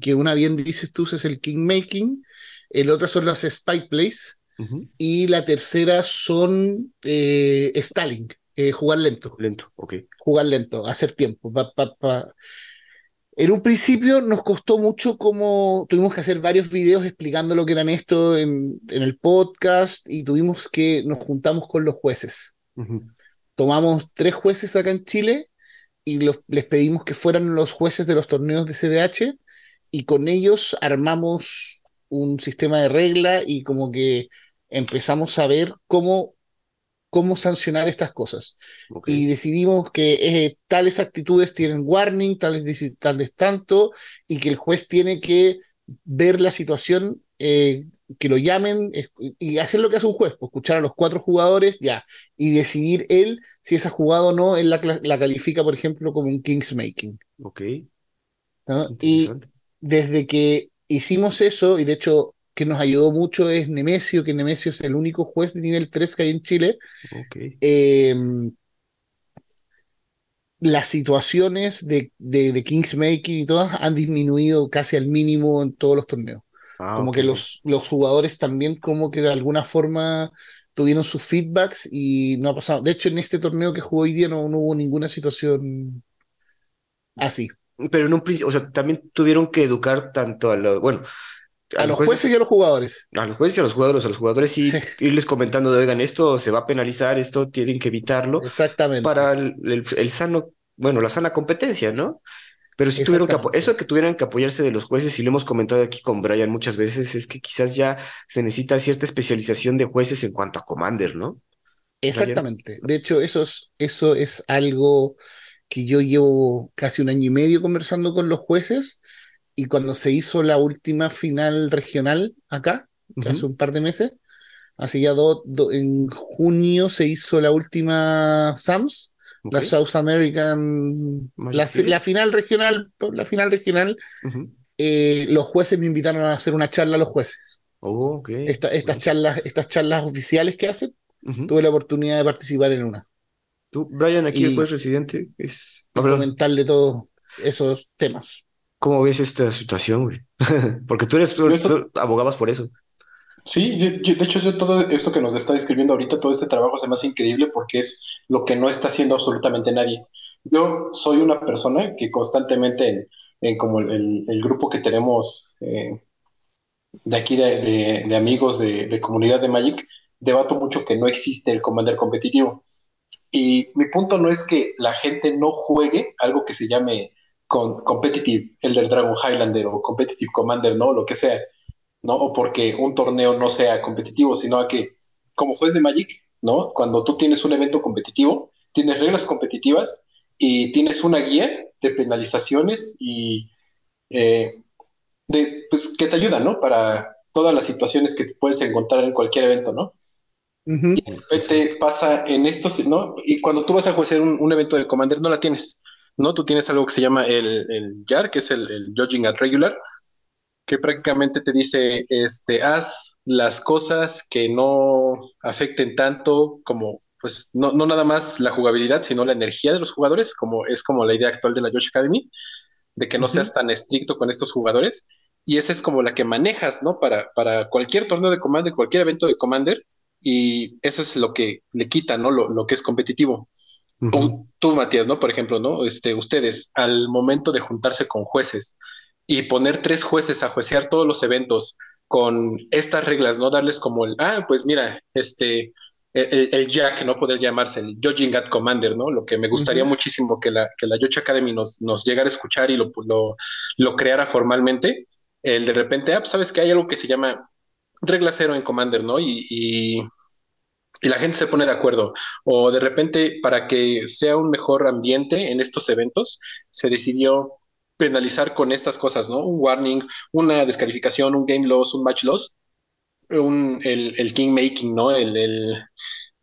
que una bien dices tú es el kingmaking, el otro son las spike plays, y la tercera son eh, stalling, eh, jugar lento.
Lento, ok.
Jugar lento, hacer tiempo. En un principio nos costó mucho como tuvimos que hacer varios videos explicando lo que eran esto en, en el podcast y tuvimos que nos juntamos con los jueces tomamos tres jueces acá en Chile y les pedimos que fueran los jueces de los torneos de CDH y con ellos armamos un sistema de regla y como que empezamos a ver cómo, cómo sancionar estas cosas. Y decidimos que eh, tales actitudes tienen warning, tales, tales tanto, y que el juez tiene que ver la situación eh, que lo llamen y hacer lo que hace un juez, pues, escuchar a los cuatro jugadores ya y decidir él si esa jugada o no, él la, la califica, por ejemplo, como un Kingsmaking.
Ok.
Y desde que hicimos eso, y de hecho que nos ayudó mucho es Nemesio, que Nemesio es el único juez de nivel 3 que hay en Chile.
Okay.
Em, las situaciones de, de, de Kingsmaking y todas han disminuido casi al mínimo en todos los torneos. Ah, como que los, los jugadores también como que de alguna forma tuvieron sus feedbacks y no ha pasado. De hecho, en este torneo que jugó hoy día no, hubo ninguna situación así.
Pero en un principio, o sea, también tuvieron que educar tanto a los, bueno,
a, los jueces, y a los jugadores.
A los jueces y a los jugadores, a los jugadores y irles comentando de, oigan, esto se va a penalizar, esto tienen que evitarlo.
Exactamente.
Para el sano, bueno, la sana competencia, ¿no? Pero si tuvieron que eso de que tuvieran que apoyarse de los jueces, y lo hemos comentado aquí con Brian muchas veces, es que quizás ya se necesita cierta especialización de jueces en cuanto a Commander, ¿no?
Exactamente. De hecho, eso es, eso es algo que yo llevo casi un año y medio conversando con los jueces, y cuando se hizo la última final regional acá, hace un par de meses, hace ya dos, en junio se hizo la última SAMS, la South American, la, final regional, la final regional, eh, los jueces me invitaron a hacer una charla a los jueces.
Oh,
estas, charlas, estas charlas oficiales que hacen, tuve la oportunidad de participar en una.
Tú, Brian, aquí el juez residente, es
de todos esos temas.
¿Cómo ves esta situación, Porque tú eres, tú abogabas por eso.
Sí, de hecho yo todo esto que nos está describiendo ahorita, todo este trabajo se me hace increíble porque es lo que no está haciendo absolutamente nadie. Yo soy una persona que constantemente en, como el, grupo que tenemos eh, de aquí de, amigos de, comunidad de Magic, debato mucho que no existe el Commander competitivo. Y mi punto no es que la gente no juegue algo que se llame con Competitive Elder Dragon Highlander o Competitive Commander, ¿no? Lo que sea ¿no? O porque un torneo no sea competitivo, sino a que como juez de Magic, ¿no? Cuando tú tienes un evento competitivo, tienes reglas competitivas y tienes una guía de penalizaciones y eh, de, pues, que te ayudan, ¿no? Para todas las situaciones que te puedes encontrar en cualquier evento, ¿no? Y de repente pasa en estos, ¿no? Y cuando tú vas a jugar un, un, evento de Commander, no la tienes, ¿no? Tú tienes algo que se llama el, el JAR, que es el, el Judging at Regular, que prácticamente te dice, este, haz las cosas que no afecten tanto como, pues, no, no nada más la jugabilidad, sino la energía de los jugadores, como es como la idea actual de la Yoshi Academy, de que no seas tan estricto con estos jugadores. Y esa es como la que manejas, ¿no? Para, para cualquier torneo de Commander, cualquier evento de Commander, y eso es lo que le quita, ¿no? Lo, lo que es competitivo. tú, Matías, ¿no? Por ejemplo, ¿no? Este, ustedes, al momento de juntarse con jueces, y poner tres jueces a juecear todos los eventos con estas reglas, no darles como el, ah, pues mira, este, el, Jack, ¿no? Poder llamarse el Judging at Commander, ¿no? Lo que me gustaría muchísimo que la, que la Academy nos, nos llegara a escuchar y lo, lo, lo creara formalmente. El de repente, ah, pues sabes que hay algo que se llama regla cero en Commander, ¿no? Y, y la gente se pone de acuerdo. O de repente, para que sea un mejor ambiente en estos eventos, se decidió penalizar con estas cosas, ¿no? Un warning, una descalificación, un game loss, un match loss, un, el, el king making, ¿no? El,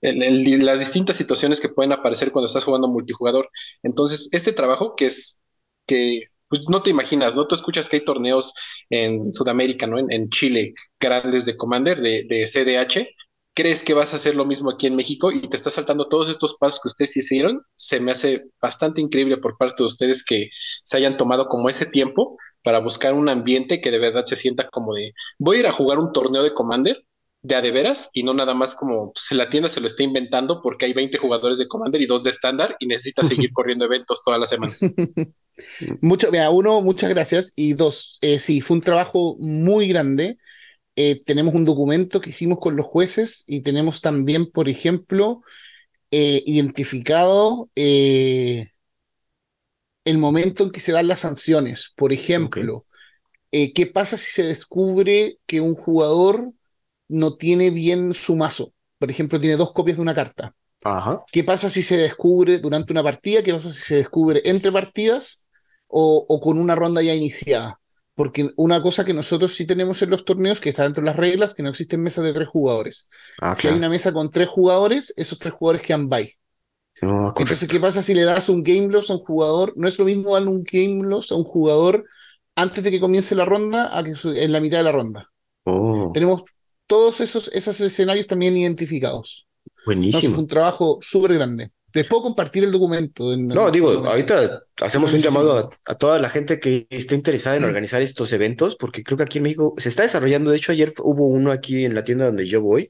las distintas situaciones que pueden aparecer cuando estás jugando multijugador. Entonces, este trabajo que es que pues no te imaginas, ¿no? Tú escuchas que hay torneos en Sudamérica, ¿no? En, Chile, grandes de Commander, de, de CDH, crees que vas a hacer lo mismo aquí en México y te está saltando todos estos pasos que ustedes hicieron, se me hace bastante increíble por parte de ustedes que se hayan tomado como ese tiempo para buscar un ambiente que de verdad se sienta como de, voy a ir a jugar un torneo de Commander de a de veras y no nada más como pues, la tienda se lo está inventando porque hay 20 jugadores de Commander y dos de estándar y necesita seguir corriendo eventos todas las semanas.
Mucho, mira, uno, muchas gracias y dos, eh, sí, fue un trabajo muy grande eh, tenemos un documento que hicimos con los jueces y tenemos también, por ejemplo, eh, identificado eh, el momento en que se dan las sanciones. Por ejemplo, ¿qué pasa si se descubre que un jugador no tiene bien su mazo? Por ejemplo, tiene dos copias de una carta. ¿Qué pasa si se descubre durante una partida? ¿Qué pasa si se descubre entre partidas o con una ronda ya iniciada? Porque una cosa que nosotros sí tenemos en los torneos, que está dentro de las reglas, que no existen mesas de tres jugadores. Ah, si hay una mesa con tres jugadores, esos tres jugadores quedan bye. Entonces, ¿qué pasa si le das un game loss a un jugador? No es lo mismo darle un game loss a un jugador antes de que comience la ronda a que en la mitad de la ronda. Oh. Tenemos todos esos, esos escenarios también identificados.
Buenísimo.
es un trabajo súper grande. Te puedo compartir el documento.
no, digo, ahorita hacemos un llamado a, toda la gente que esté interesada en organizar estos eventos, porque creo que aquí en México se está desarrollando. De hecho, ayer hubo uno aquí en la tienda donde yo voy,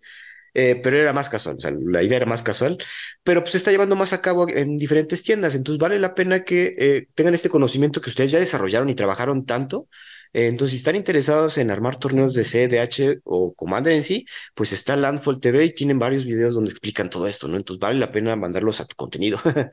eh, pero era más casual, o sea, la idea era más casual, pero pues se está llevando más a cabo en diferentes tiendas. Entonces, vale la pena que eh, tengan este conocimiento que ustedes ya desarrollaron y trabajaron tanto entonces, si están interesados en armar torneos de CDH o Commander en sí, pues está Landfall TV y tienen varios videos donde explican todo esto, ¿no? Entonces vale la pena mandarlos a tu contenido.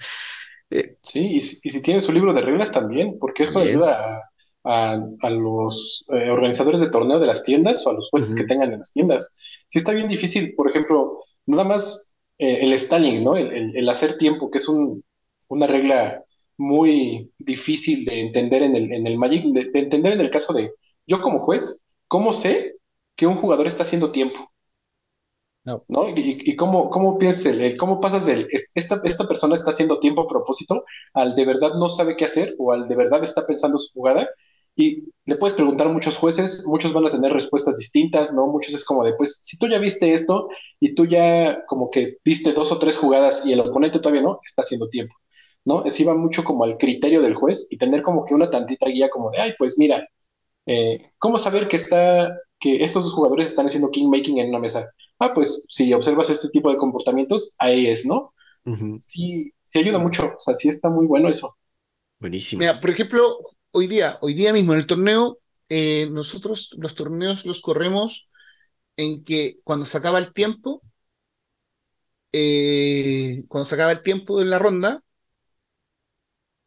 Eh, sí, y si, tienen su libro de reglas también, porque esto ayuda a, los eh, organizadores de torneo de las tiendas o a los jueces que tengan en las tiendas. Si está bien difícil, por ejemplo, nada más el stalling, ¿no? El, hacer tiempo, que es un, una regla muy difícil de entender en el, en el Magic, de, entender en el caso de yo como juez, ¿cómo sé que un jugador está haciendo tiempo? No. Y, cómo, cómo piensas, el, cómo pasas del esta, esta persona está haciendo tiempo a propósito al de verdad no sabe qué hacer o al de verdad está pensando su jugada. Y le puedes preguntar a muchos jueces, muchos van a tener respuestas distintas, ¿no? Muchos es como de, pues, si tú ya viste esto y tú ya como que viste dos o tres jugadas y el oponente todavía no, está haciendo tiempo. ¿No? Es iba mucho como al criterio del juez y tener como que una tantita guía como de, ay, pues mira, eh, ¿cómo saber que está, que estos dos jugadores están haciendo kingmaking en una mesa? Ah, pues si observas este tipo de comportamientos, ahí es, ¿no? Sí, sí ayuda mucho, o sea, sí está muy bueno eso.
Buenísimo.
Mira, por ejemplo, hoy día, hoy día mismo en el torneo, eh, nosotros los torneos los corremos en que cuando se acaba el tiempo, eh, cuando se acaba el tiempo de la ronda,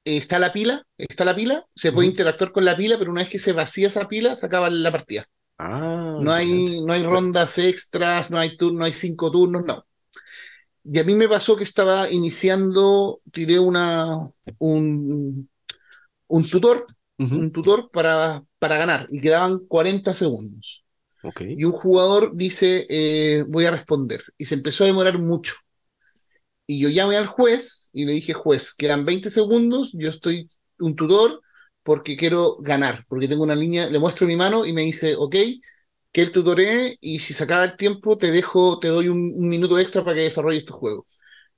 está la pila, está la pila, se puede interactuar con la pila, pero una vez que se vacía esa pila, se acaba la partida. Ah, no hay, no hay rondas extras, no hay no hay cinco turnos, no. Y a mí me pasó que estaba iniciando, tiré una un, un tutor, un tutor para, para ganar, y quedaban 40 segundos. Y un jugador dice, eh, voy a responder. Y se empezó a demorar mucho. Y yo llamé al juez y le dije, juez, quedan 20 segundos, yo estoy un tutor porque quiero ganar, porque tengo una línea, le muestro mi mano y me dice, ok, que él tutoree y si se acaba el tiempo te dejo, te doy un, minuto extra para que desarrolles tu juego.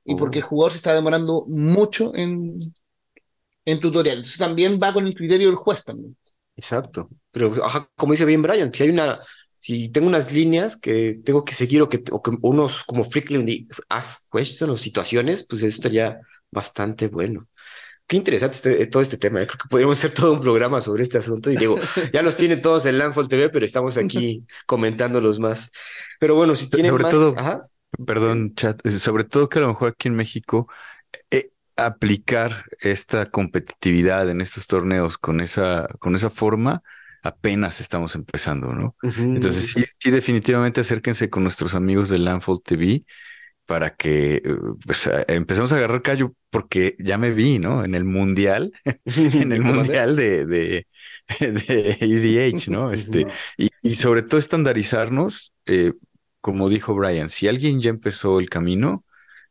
Y porque el oh. jugador se está demorando mucho en, en tutorial. Entonces también va con el criterio del juez también.
Exacto. Pero, como dice bien Brian, si hay una si tengo unas líneas que tengo que seguir o que, o que unos como frequently asked questions o situaciones, pues eso estaría bastante bueno. Qué interesante este, todo este tema. Yo creo que podríamos hacer todo un programa sobre este asunto. Y digo, ya los tienen todos en Landfall TV, pero estamos aquí comentándolos más. Pero bueno, si tienen
sobre todo, perdón, chat, sobre todo que a lo mejor aquí en México eh, aplicar esta competitividad en estos torneos con esa, con esa forma apenas estamos empezando, ¿no? Entonces, sí, sí, definitivamente acérquense con nuestros amigos de Landfall TV para que pues, empecemos a agarrar callo porque ya me vi, ¿no? En el mundial, en el mundial de, de, de EDH, ¿no? Este, y, y, sobre todo estandarizarnos, eh, como dijo Brian, si alguien ya empezó el camino,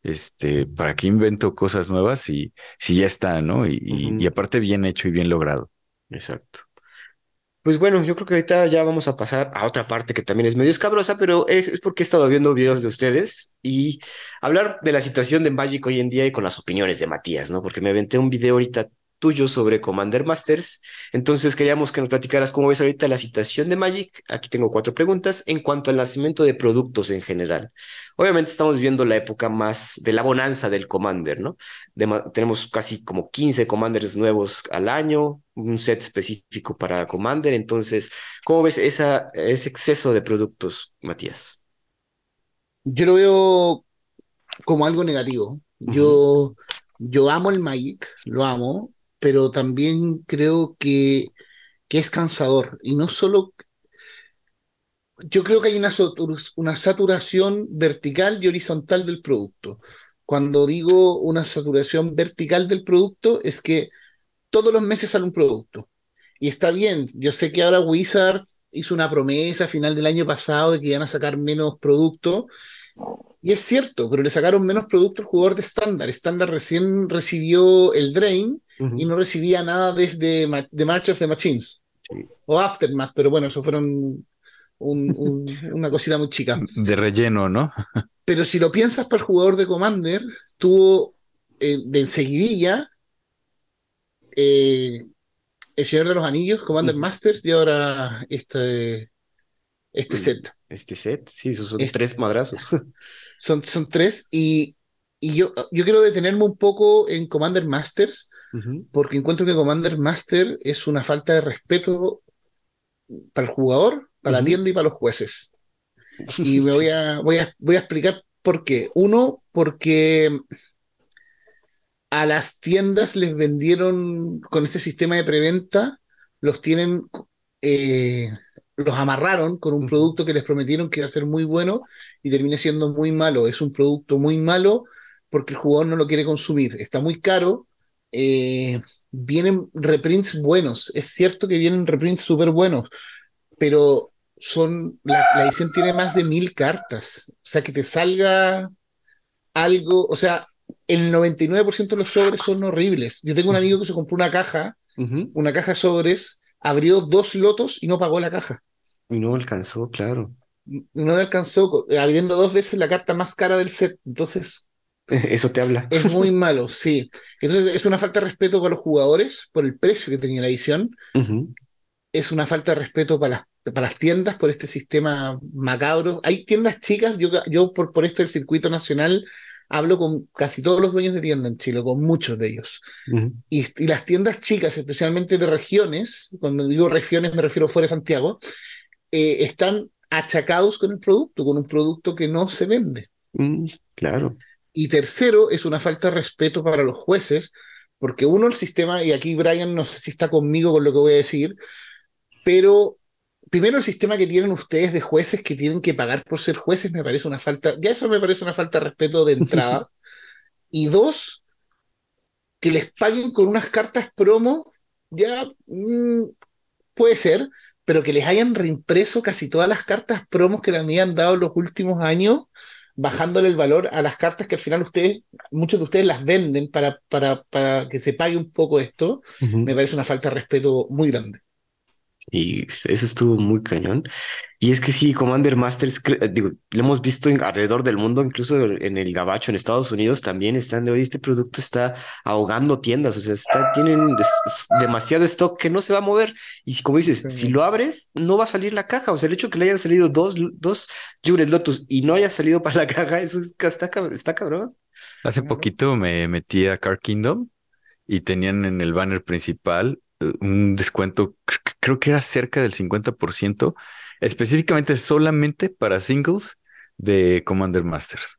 este, ¿para qué invento cosas nuevas si, si ya está, ¿no? Y, y aparte bien hecho y bien logrado.
Exacto. Pues bueno, yo creo que ahorita ya vamos a pasar a otra parte que también es medio escabrosa, pero es, porque he estado viendo videos de ustedes y hablar de la situación de Magic hoy en día y con las opiniones de Matías, ¿no? Porque me aventé un video ahorita tuyo sobre Commander Masters. Entonces queríamos que nos platicaras cómo ves ahorita la situación de Magic. Aquí tengo cuatro preguntas en cuanto al nacimiento de productos en general. Obviamente estamos viendo la época más de la bonanza del Commander, ¿no? tenemos casi como 15 Commanders nuevos al año, un set específico para Commander. Entonces, ¿cómo ves esa, ese exceso de productos, Matías?
Yo lo veo como algo negativo. Yo, yo amo el Magic, lo amo, pero también creo que, que es cansador. Y no solo... Yo creo que hay una, saturación vertical y horizontal del producto. Cuando digo una saturación vertical del producto, es que todos los meses sale un producto. Y está bien, yo sé que ahora Wizards hizo una promesa a final del año pasado de que iban a sacar menos productos y es cierto, pero le sacaron menos productos al jugador de estándar. Estándar recién recibió el Drain y no recibía nada desde The March of the Machines. O Aftermath, pero bueno, eso fueron una cosita muy chica.
De relleno, ¿no?
pero si lo piensas para el jugador de Commander, tuvo eh, de enseguidilla eh, El Señor de los Anillos, Commander Masters y ahora este, este set.
Este set, sí, esos son tres madrazos.
Son, son tres y, y yo, yo quiero detenerme un poco en Commander Masters porque encuentro que Commander Master es una falta de respeto para el jugador, para la tienda y para los jueces. Y me voy a, voy a, voy a explicar por qué. Uno, porque a las tiendas les vendieron con este sistema de preventa, los tienen eh, los amarraron con un producto que les prometieron que iba a ser muy bueno y termina siendo muy malo. Es un producto muy malo porque el jugador no lo quiere consumir. Está muy caro. Eh, vienen reprints buenos. Es cierto que vienen reprints súper buenos, pero son la, edición tiene más de mil cartas. O sea, que te salga algo, o sea, el 99% de los sobres son horribles. Yo tengo un amigo que se compró una caja, una caja de sobres, abrió dos lotos y no pagó la caja.
Y no alcanzó, claro.
No alcanzó, abriendo dos veces la carta más cara del set. Entonces.
Eso te habla.
Es muy malo, sí. Entonces es una falta de respeto para los jugadores por el precio que tenía la edición. Es una falta de respeto para las, para las tiendas por este sistema macabro. Hay tiendas chicas, yo, yo por, por esto del circuito nacional hablo con casi todos los dueños de tienda en Chile, con muchos de ellos. y, las tiendas chicas, especialmente de regiones, cuando digo regiones me refiero fuera de Santiago, eh, están achacados con el producto, con un producto que no se vende.
Mm, claro.
Y tercero, es una falta de respeto para los jueces, porque uno, el sistema, y aquí Brian no sé si está conmigo con lo que voy a decir, pero primero el sistema que tienen ustedes de jueces que tienen que pagar por ser jueces me parece una falta, ya eso me parece una falta de respeto de entrada. y dos, que les paguen con unas cartas promo, ya mm, puede ser, pero que les hayan reimpreso casi todas las cartas promos que le habían dado los últimos años, bajándole el valor a las cartas que al final ustedes, muchos de ustedes las venden para, para, para que se pague un poco esto, me parece una falta de respeto muy grande.
Y eso estuvo muy cañón. Y es que sí, Commander Masters, eh, digo, lo hemos visto alrededor del mundo, incluso en el Gabacho, en Estados Unidos, también están de hoy. Este producto está ahogando tiendas, o sea, está, tienen demasiado stock que no se va a mover. Y si, como dices, si lo abres, no va a salir la caja. O sea, el hecho que le hayan salido dos, dos Juret Lotus y no haya salido para la caja, eso está, está cabrón.
Hace poquito me metí a Car Kingdom y tenían en el banner principal un descuento, creo que era cerca del 50%, específicamente solamente para singles de Commander Masters.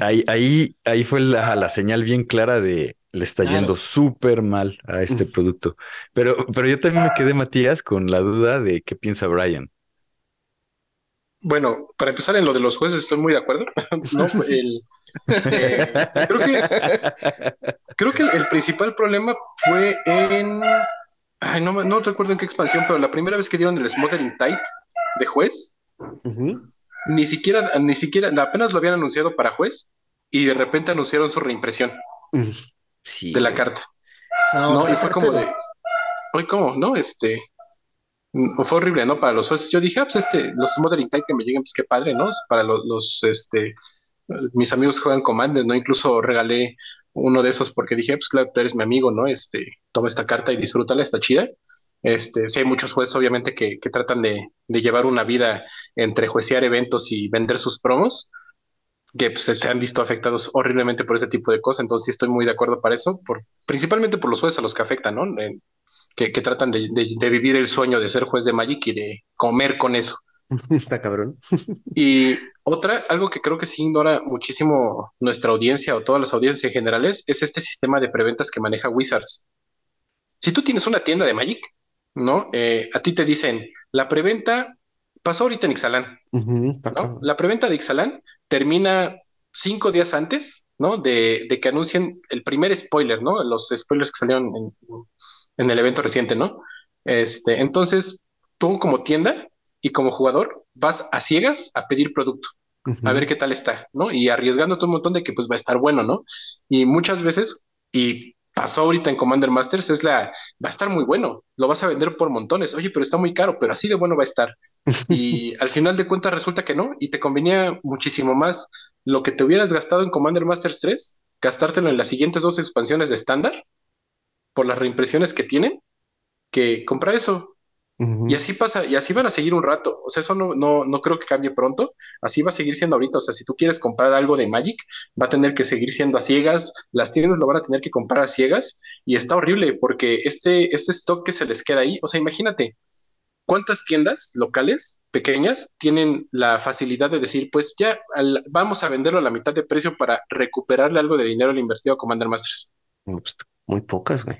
ahí, ahí, ahí, fue la, la, señal bien clara de le está yendo súper mal a este producto. Pero, pero yo también me quedé, Matías, con la duda de qué piensa Brian.
Bueno, para empezar en lo de los jueces estoy muy de acuerdo. no, el, eh, creo que, creo que el, principal problema fue en... Ay, no, no recuerdo en qué expansión, pero la primera vez que dieron el Smothering Tight de juez, ni siquiera, ni siquiera, apenas lo habían anunciado para juez y de repente anunciaron su reimpresión de la carta. Ah, no, y fue como de, hoy cómo, ¿no? Este, mm, fue horrible, ¿no? Para los jueces. Yo dije, ah, pues este, los Modern Type que me lleguen, pues qué padre, ¿no? Para los, este, mis amigos juegan Commander, ¿no? Incluso regalé uno de esos porque dije, pues claro, tú eres mi amigo, ¿no? Este, toma esta carta y disfrútala, está chida. Este, sí hay muchos jueces, obviamente, que, que tratan de, de, llevar una vida entre juecear eventos y vender sus promos, que pues, se han visto afectados horriblemente por ese tipo de cosas. Entonces, estoy muy de acuerdo para eso, por, principalmente por los jueces a los que afectan, ¿no? que, que, tratan de, de, vivir el sueño de ser juez de Magic y de comer con eso.
Está cabrón.
y otra, algo que creo que sí ignora muchísimo nuestra audiencia o todas las audiencias en generales, es este sistema de preventas que maneja Wizards. Si tú tienes una tienda de Magic, ¿no? Eh, a ti te dicen, la preventa pasó ahorita en Ixalan, ¿no? La preventa de Ixalan termina cinco días antes, ¿no? De, de, que anuncien el primer spoiler, ¿no? Los spoilers que salieron en, el evento reciente, ¿no? Este, entonces, tú como tienda y como jugador vas a ciegas a pedir producto, a ver qué tal está, ¿no? Y arriesgándote un montón de que pues va a estar bueno, ¿no? Y muchas veces, y pasó ahorita en Commander Masters, es la, va a estar muy bueno, lo vas a vender por montones, oye, pero está muy caro, pero así de bueno va a estar. Y al final de cuentas resulta que no, y te convenía muchísimo más lo que te hubieras gastado en Commander Masters 3, gastártelo en las siguientes dos expansiones de estándar, por las reimpresiones que tienen, que comprar eso. Y así pasa, y así van a seguir un rato. O sea, eso no, no, no creo que cambie pronto. Así va a seguir siendo ahorita. O sea, si tú quieres comprar algo de Magic, va a tener que seguir siendo a ciegas. Las tiendas lo van a tener que comprar a ciegas. Y está horrible porque este, este stock que se les queda ahí, o sea, imagínate, ¿cuántas tiendas locales pequeñas tienen la facilidad de decir, pues ya vamos a venderlo a la mitad de precio para recuperarle algo de dinero al invertido a Commander Masters?
Pues, muy pocas, güey.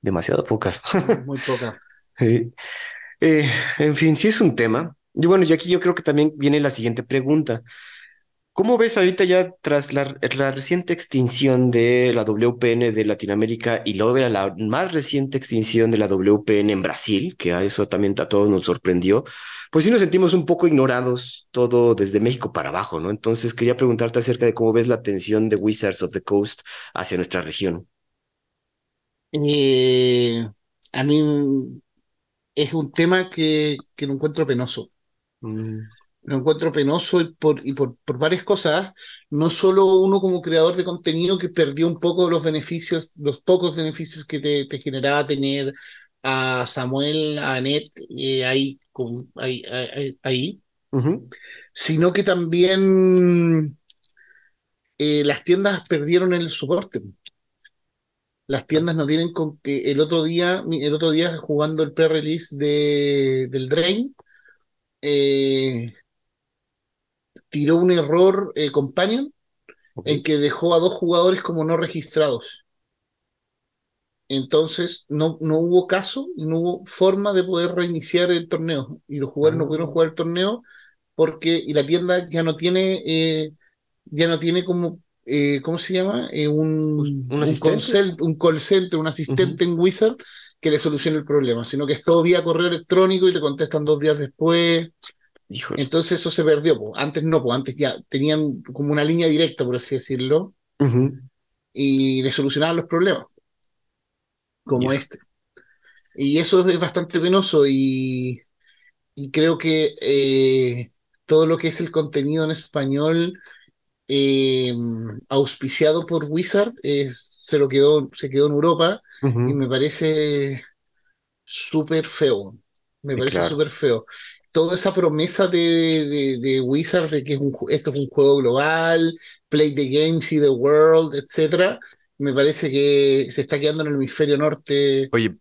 Demasiado pocas.
Muy pocas.
Eh, en fin, sí es un tema. Y bueno, y aquí yo creo que también viene la siguiente pregunta. ¿Cómo ves ahorita ya tras la, reciente extinción de la WPN de Latinoamérica y luego la más reciente extinción de la WPN en Brasil, que a eso también a todos nos sorprendió, pues sí nos sentimos un poco ignorados todo desde México para abajo, ¿no? Entonces quería preguntarte acerca de cómo ves la atención de Wizards of the Coast hacia nuestra región.
Eh, a mí es un tema que, que lo encuentro penoso. Mm. Lo encuentro penoso y por, y por, por varias cosas. No solo uno como creador de contenido que perdió un poco los beneficios, los pocos beneficios que te, te generaba tener a Samuel, a Anet eh, ahí, con, ahí, ahí, sino que también eh, las tiendas perdieron el soporte. Las tiendas no tienen con que el otro día, el otro día jugando el pre-release de, del Drain, eh, tiró un error eh, Companion en que dejó a dos jugadores como no registrados. Entonces no, no hubo caso no hubo forma de poder reiniciar el torneo. Y los jugadores no pudieron ah. jugar el torneo porque y la tienda ya no tiene eh, ya no tiene como eh, ¿cómo se llama? Eh, un, un, un, call center, un asistente en Wizard que le solucione el problema, sino que es todo vía correo electrónico y te contestan dos días después. Entonces eso se perdió. Antes no, pues antes ya tenían como una línea directa, por así decirlo, y le solucionaban los problemas, como este. Y eso es bastante penoso y, y creo que eh, todo lo que es el contenido en español eh, auspiciado por Wizard, se lo quedó, se quedó en Europa y me parece súper feo. Me parece súper feo. Toda esa promesa de, de, Wizard de que es un, esto es un juego global, play the game, see the world, etcétera, me parece que se está quedando en el hemisferio norte.
Oye,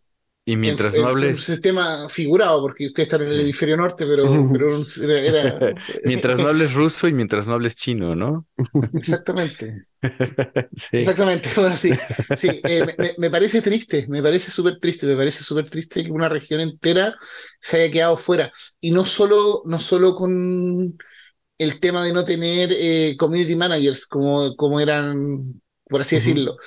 Y mientras
en-
no hables,
un sistema figurado, porque ustedes están en el hemisferio norte, pero, pero era,
mientras no hables ruso y mientras no hables chino, ¿no?
exactamente.
Sí.
Exactamente, bueno, sí, sí, eh, me- me, parece triste, me parece súper triste, me parece súper triste que una región entera se haya quedado fuera. Y no solo, no solo con el tema de no tener eh, community managers como, como eran, por así
Ujú.
decirlo.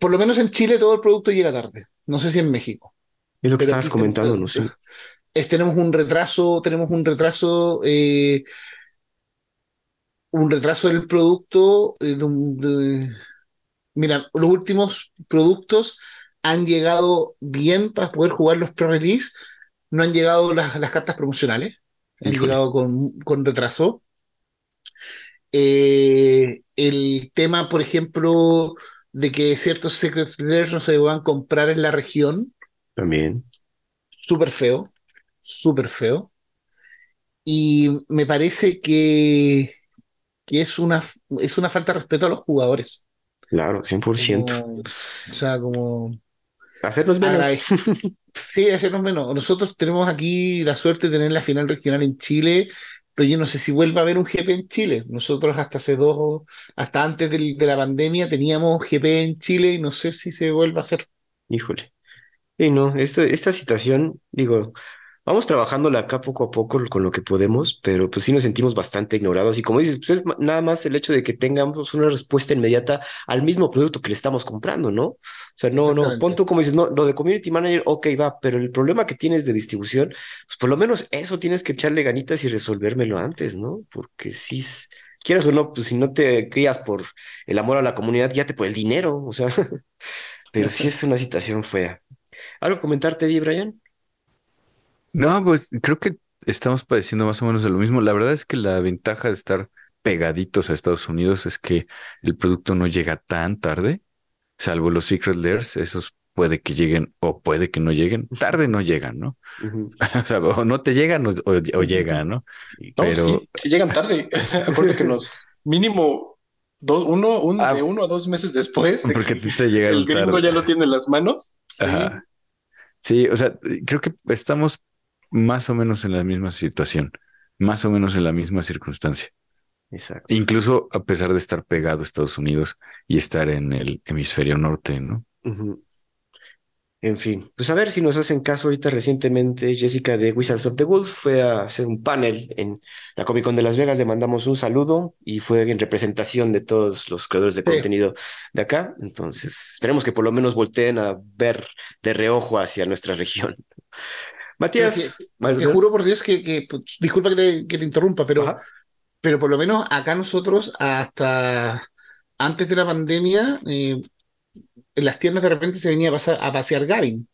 Por lo menos en Chile todo el producto llega tarde, no sé si en México.
Es lo que estabas comentando, no
tenemos-
sé.
es- tenemos un retraso, tenemos un retraso, eh, un retraso del producto. eh, de un- de- mira, los últimos productos han llegado bien para poder jugar los pre-release, no han llegado las, las cartas promocionales, han
Híjole.
llegado con, con retraso. Eh, el tema, por ejemplo, de que ciertos Secret Layers no se puedan comprar en la región,
También.
súper feo, súper feo. Y me parece que, que es una, es una falta de respeto a los jugadores.
Claro, 100%.
Como- o sea, como...
Hacernos menos.
Sí, hacernos menos. Nosotros tenemos aquí la suerte de tener la final regional en Chile, pero yo no sé si vuelva a haber un GP en Chile. Nosotros hasta hace dos, hasta antes de la pandemia teníamos GP en Chile y no sé si se vuelva a hacer.
Híjole. Y no, esto, esta situación, digo, vamos trabajándola acá poco a poco con lo que podemos, pero pues sí nos sentimos bastante ignorados. Y como dices, pues es nada más el hecho de que tengamos una respuesta inmediata al mismo producto que le estamos comprando, ¿no? O sea, no, no, pon tú como dices, no, lo de Community Manager, ok, va, pero el problema que tienes de distribución, pues por lo menos eso tienes que echarle ganitas y resolvérmelo antes, ¿no? Porque si es- quieras o no, pues si no te crías por el amor a la comunidad, ya te por el dinero, o sea, pero sí es una situación fea. ¿Algo comentarte, Di, Brian?
No, pues creo que estamos padeciendo más o menos de lo mismo. La verdad es que la ventaja de estar pegaditos a Estados Unidos es que el producto no llega tan tarde, salvo los Secret Layers, esos puede que lleguen o puede que no lleguen. Tarde no llegan, ¿no? O sea, o no te llegan o, o- o llegan, ¿no?
No,
Pero-
sí, sí llegan tarde. Acuérdate que nos mínimo do- uno, un-
Ah,
de uno a dos meses después de
Porque te
el gringo
tarde.
ya lo tiene en las manos. Sí.
Ajá. Sí, o sea, creo que estamos más o menos en la misma situación, más o menos en la misma circunstancia.
Exacto.
Incluso a pesar de estar pegado a Estados Unidos y estar en el hemisferio norte, ¿no?
En fin, pues a ver si nos hacen caso ahorita recientemente. Jessica de Wizards of the Wolf fue a hacer un panel en la Comic Con de Las Vegas. Le mandamos un saludo y fue en representación de todos los creadores de
Sí.
contenido de acá. Entonces, esperemos que por lo menos volteen a ver de reojo hacia nuestra región. Matías, ¿Matías?
juro por Dios que, que- pues, disculpa que te, que te interrumpa, pero,
Ajá.
pero por lo menos acá nosotros, hasta antes de la pandemia, eh, en las tiendas de repente se venía a, pasar, a pasear Gavin.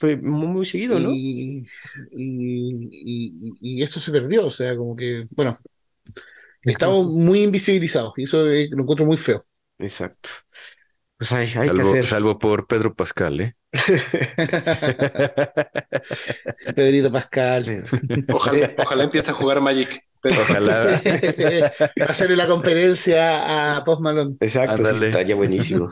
Fue muy, muy seguido, ¿no?
Y, y, y- y esto se perdió, o sea, como que, bueno, estamos muy invisibilizados y eso lo encuentro muy feo.
Exacto. Pues hay, hay que
Salvo,
hacer.
salvo por Pedro Pascal, ¿eh?
Pedrito Pascal.
Ojalá, ojalá empiece a jugar Magic. Pero
Ojalá.
Hacerle la competencia a Post Malone.
Exacto, estaría buenísimo.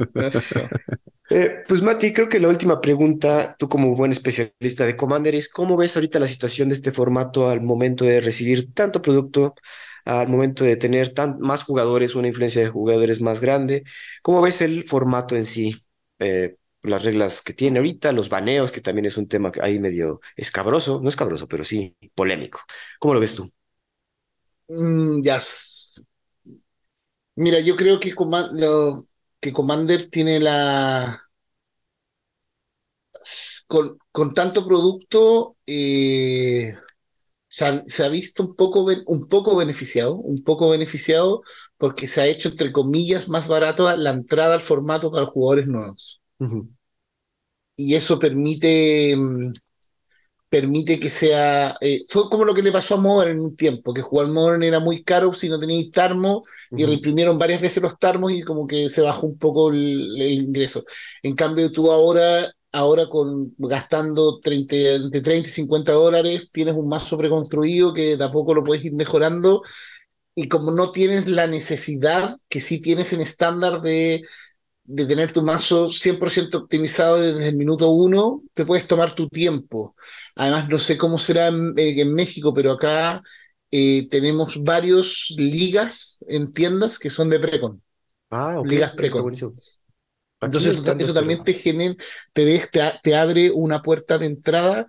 Eh, pues Mati, creo que la última pregunta, tú como buen especialista de Commander, es ¿cómo ves ahorita la situación de este formato al momento de recibir tanto producto, al momento de tener tan, más jugadores, una influencia de jugadores más grande? ¿Cómo ves el formato en sí? Eh, las reglas que tiene ahorita, los baneos, que también es un tema que ahí medio escabroso, no escabroso, pero sí polémico. ¿Cómo lo ves tú?
Mm, ya. Mira, yo creo que, que Commander tiene la... Con, con tanto producto, eh, se ha, se ha visto un poco, un poco beneficiado, un poco beneficiado porque se ha hecho, entre comillas, más barato la entrada al formato para jugadores nuevos. Y eso permite, mm, permite que sea... eh, fue como lo que le pasó a Modern en un tiempo, que jugar Modern era muy caro si no teníais Tarmo y reimprimieron varias veces los Tarmos y como que se bajó un poco el, el ingreso. En cambio, tú ahora, ahora con, gastando 30, entre 30 y 50 dólares, tienes un mazo preconstruido que de a poco lo puedes ir mejorando y como no tienes la necesidad que sí tienes en estándar de de tener tu mazo 100% optimizado desde el minuto uno, te puedes tomar tu tiempo. Además, no sé cómo será en, eh, en México, pero acá eh, tenemos varios ligas en tiendas que son de Precon.
Ah, ok.
Ligas Precon. Entonces, eso, eso también te, genera, te, de- te, a- te abre una puerta de entrada,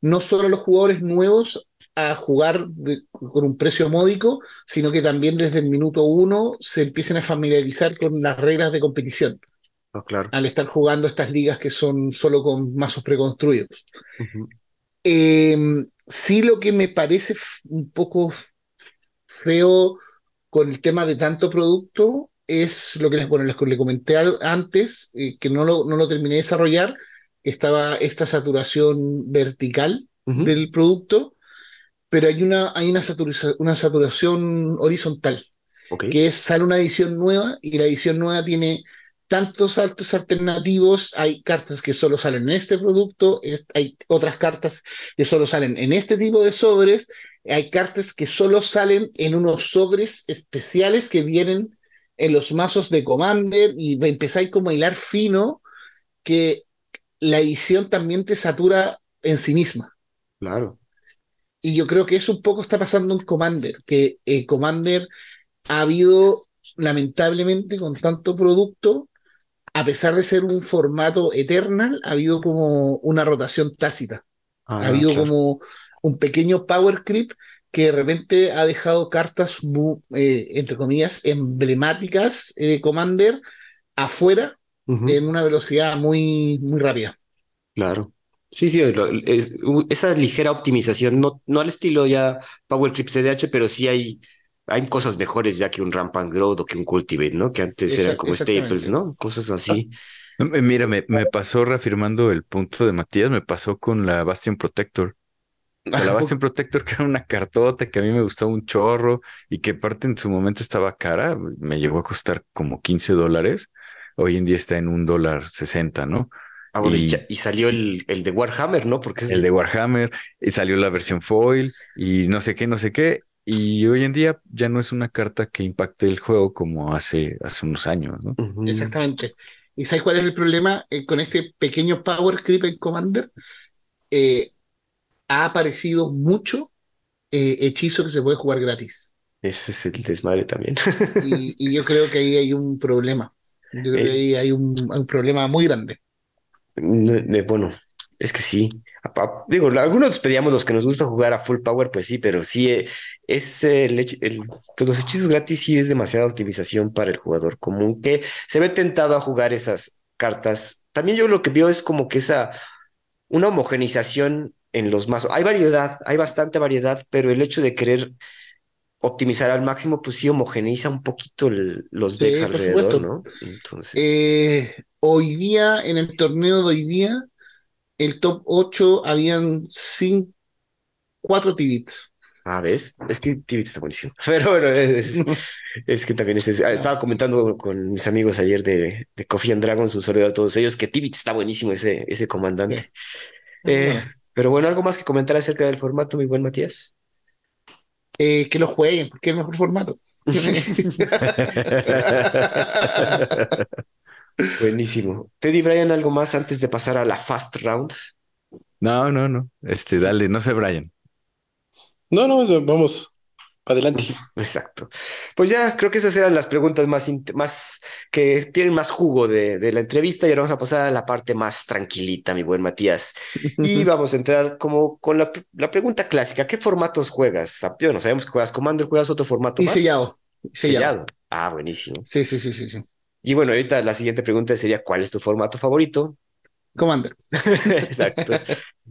no solo a los jugadores nuevos a jugar de- con un precio módico, sino que también desde el minuto uno se empiecen a familiarizar con las reglas de competición,
Ah, claro.
al estar jugando estas ligas que son solo con mazos preconstruidos. Eh, sí, lo que me parece un poco feo con el tema de tanto producto es lo que les, bueno, les, le comenté antes, eh, que no lo, no lo terminé de desarrollar, estaba esta saturación vertical del producto, pero hay una, hay una, saturiza- una saturación horizontal que es, sale una edición nueva y la edición nueva tiene tantos saltos alternativos, hay cartas que solo salen en este producto, es- hay otras cartas que solo salen en este tipo de sobres, hay cartas que solo salen en unos sobres especiales que vienen en los mazos de Commander y empezáis como a hilar fino que la edición también te satura en sí misma.
Claro.
Y yo creo que eso un poco está pasando en Commander, que eh, Commander ha habido, lamentablemente, con tanto producto, a pesar de ser un formato eternal, ha habido como una rotación tácita.
Ah,
ha habido
claro.
como un pequeño power creep que de repente ha dejado cartas, eh, entre comillas, emblemáticas eh, de Commander afuera en una velocidad muy, muy rápida.
Claro. Sí, sí, lo- es- u- esa ligera optimización, no, no al estilo ya Power Trip CDH, pero sí hay, hay cosas mejores ya que un Rampant Growth o que un Cultivate, ¿no? Que antes eran como staples, ¿no? Cosas así.
Eh, Mira, me, me pasó reafirmando el punto de Matías, me pasó con la Bastion Protector. La Bastion Protector, que era una cartota que a mí me gustaba un chorro y que aparte en su momento estaba cara, me llegó a costar como 15 dólares. Hoy en día está en un dólar 60, ¿no?
Ah, bueno, y,
Y-
ya- y salió el, el de Warhammer, ¿no? Porque es
El de Warhammer, y salió la versión foil y no sé qué, no sé qué. Y hoy en día ya no es una carta que impacte el juego como hace, hace unos años, ¿no?
Exactamente. ¿Y sabes cuál es el problema eh, con este pequeño power creep en Commander? Eh, ha aparecido mucho eh, hechizo que se puede jugar gratis.
Ese es el desmadre también.
Y, y yo creo que ahí hay un problema. Yo creo que
Eh.
ahí hay un, un problema muy grande.
No, de- bueno, es que sí. Digo, algunos pedíamos los que nos gusta jugar a full power, pues sí, pero sí, eh, es el, el- pues los hechizos gratis sí es demasiada optimización para el jugador común que se ve tentado a jugar esas cartas. También yo lo que veo es como que esa, una homogenización en los mazos. Hay variedad, hay bastante variedad, pero el hecho de querer optimizar al máximo, pues sí homogeneiza un poquito el- los decks alrededor. ¿no? Entonces,
Eh, hoy día, en el torneo de hoy día, el top 8 habían cinco, cuatro Tibits.
Ah, ¿ves? Es que Tibit está buenísimo. Pero bueno, es, es que también es, es- estaba comentando con mis amigos ayer de, de Coffee and Dragon, su a todos ellos, que Tibit está buenísimo ese, ese comandante. Eh, pero bueno, ¿algo más que comentar acerca del formato, mi buen Matías?
eh, que lo jueguen, porque es el mejor formato.
Buenísimo. Teddy Bryan, ¿algo más antes de pasar a la Fast Round?
No, no, no. Este, dale, no sé, Brian.
No, no, vamos para adelante.
Exacto. Pues ya creo que esas eran las preguntas más, más que tienen más jugo de, de la entrevista y ahora vamos a pasar a la parte más tranquilita, mi buen Matías. Y vamos a entrar como con la, la pregunta clásica. ¿Qué formatos juegas? Yo no sabemos que juegas Commander, ¿juegas otro formato
Y
más?
sellado. Sellado.
Sellado. Ah, buenísimo.
Sí, sí, sí, sí, sí.
Y bueno, ahorita la siguiente pregunta sería, ¿cuál es tu formato favorito?
Commander.
Exacto.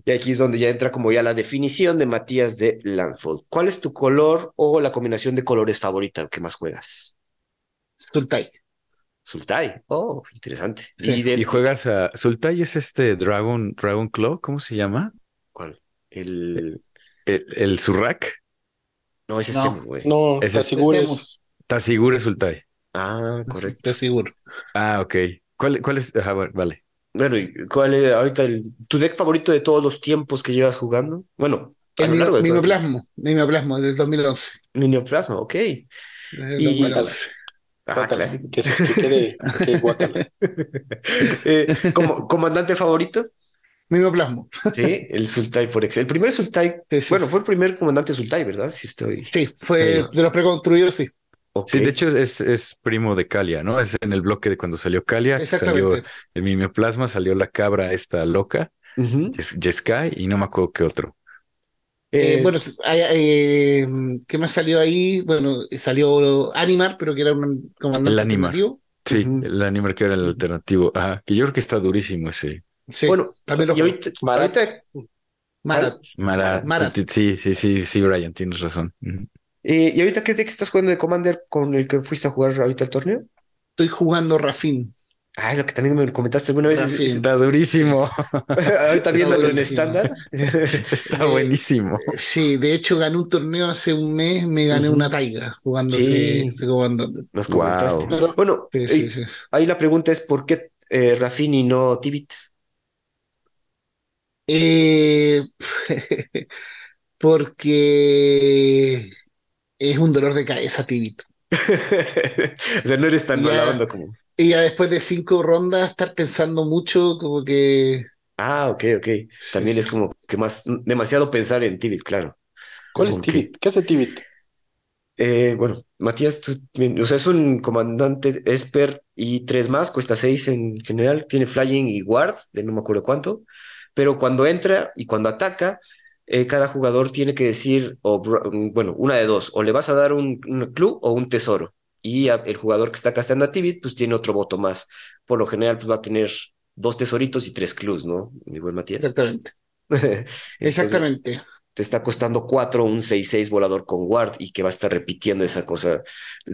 Y aquí es donde ya entra como ya la definición de Matías de Landfall. ¿Cuál es tu color o la combinación de colores favorita que más juegas?
Sultai.
Sultai. Oh, interesante.
Sí.
¿Y de
Y juegas a Sultai es este Dragon, Dragon Claw, ¿cómo se llama?
cuál? El
El, el Surrak.
no es
No.
este, güey.
No, te
es-
asegures.
Tazigure Sultai.
Ah, correcto.
Te aseguro.
Ah, ok. ¿Cuál, cuál es? Ajá, bueno, vale.
Bueno, ¿y cuál es ahorita el, tu deck favorito de todos los tiempos que llevas jugando? Bueno,
El
lo largo de todo el
Mimoplasmo. Mimoplasmo del 2011.
tiempo. Minioplasma, ok.
Desde el
Y-
2011.
Ah, clásico.
que, que que.
Eh, como, ¿comandante favorito?
Mismo plasmo.
Sí, el Sultai por excel. El primer Sultai,
Sí, sí.
bueno, fue el primer comandante Sultai, ¿verdad? Sí, estoy.
Sí, fue
Sí.
de los preconstruidos, sí.
Sí, de hecho es, es primo de Kalia, ¿no? Es en el bloque de cuando salió Kalia, salió
Exactamente.
el mimioplasma, salió la cabra esta loca. Yes- Jeskai, y no me acuerdo qué otro.
Eh,
Eh,
bueno, hay- eh, ¿qué más salió ahí? Bueno, salió Animar, pero que era un comandante
El Animar. Sí, el anime que era el alternativo. Ajá, que yo creo que está durísimo ese.
Sí,
bueno,
también lo
y ahorita,
Marat.
Marat.
Marat.
Marat.
Sí, sí, sí, sí, Brian, tienes razón. Ujú.
Eh, ¿y ahorita qué deck estás jugando de Commander con el que fuiste a jugar ahorita el torneo?
Estoy jugando Rafin.
Ah, es lo que también me comentaste alguna vez.
Rafin.
Está durísimo.
ahorita viéndolo en estándar.
Está
Eh,
buenísimo.
Sí, de hecho gané un torneo hace un mes, me gané una taiga jugando
Sí.
ese, comandante.
Nos
Wow.
comentaste.
Pero-
Bueno,
Sí,
eh,
sí, sí.
ahí la pregunta es: ¿por qué eh, Rafin y no Tibit?
Eh, porque es un dolor de cabeza, Tibit.
o sea, no eres tan
Ya.
mala onda como.
Y ya después de cinco rondas, estar pensando mucho, como que.
Ah, ok, ok. También
Sí,
es como que más demasiado pensar en Tibit, claro.
¿Cuál es. Tibit? ¿Qué hace Tibit?
Eh, bueno, Matías, tú, o sea, es un comandante Esper y tres más, cuesta seis en general, tiene flying y guard, de no me acuerdo cuánto, pero cuando entra y cuando ataca, eh, cada jugador tiene que decir, o, bro- bueno, una de dos, o le vas a dar un, un clue o un tesoro, y a- el jugador que está casteando a Tibit, pues tiene otro voto más. Por lo general, pues va a tener dos tesoritos y tres clues, ¿no? Mi buen Matías.
Exactamente.
Entonces,
Exactamente.
te está costando 4 un 6-6 volador con guard y que va a estar repitiendo esa cosa.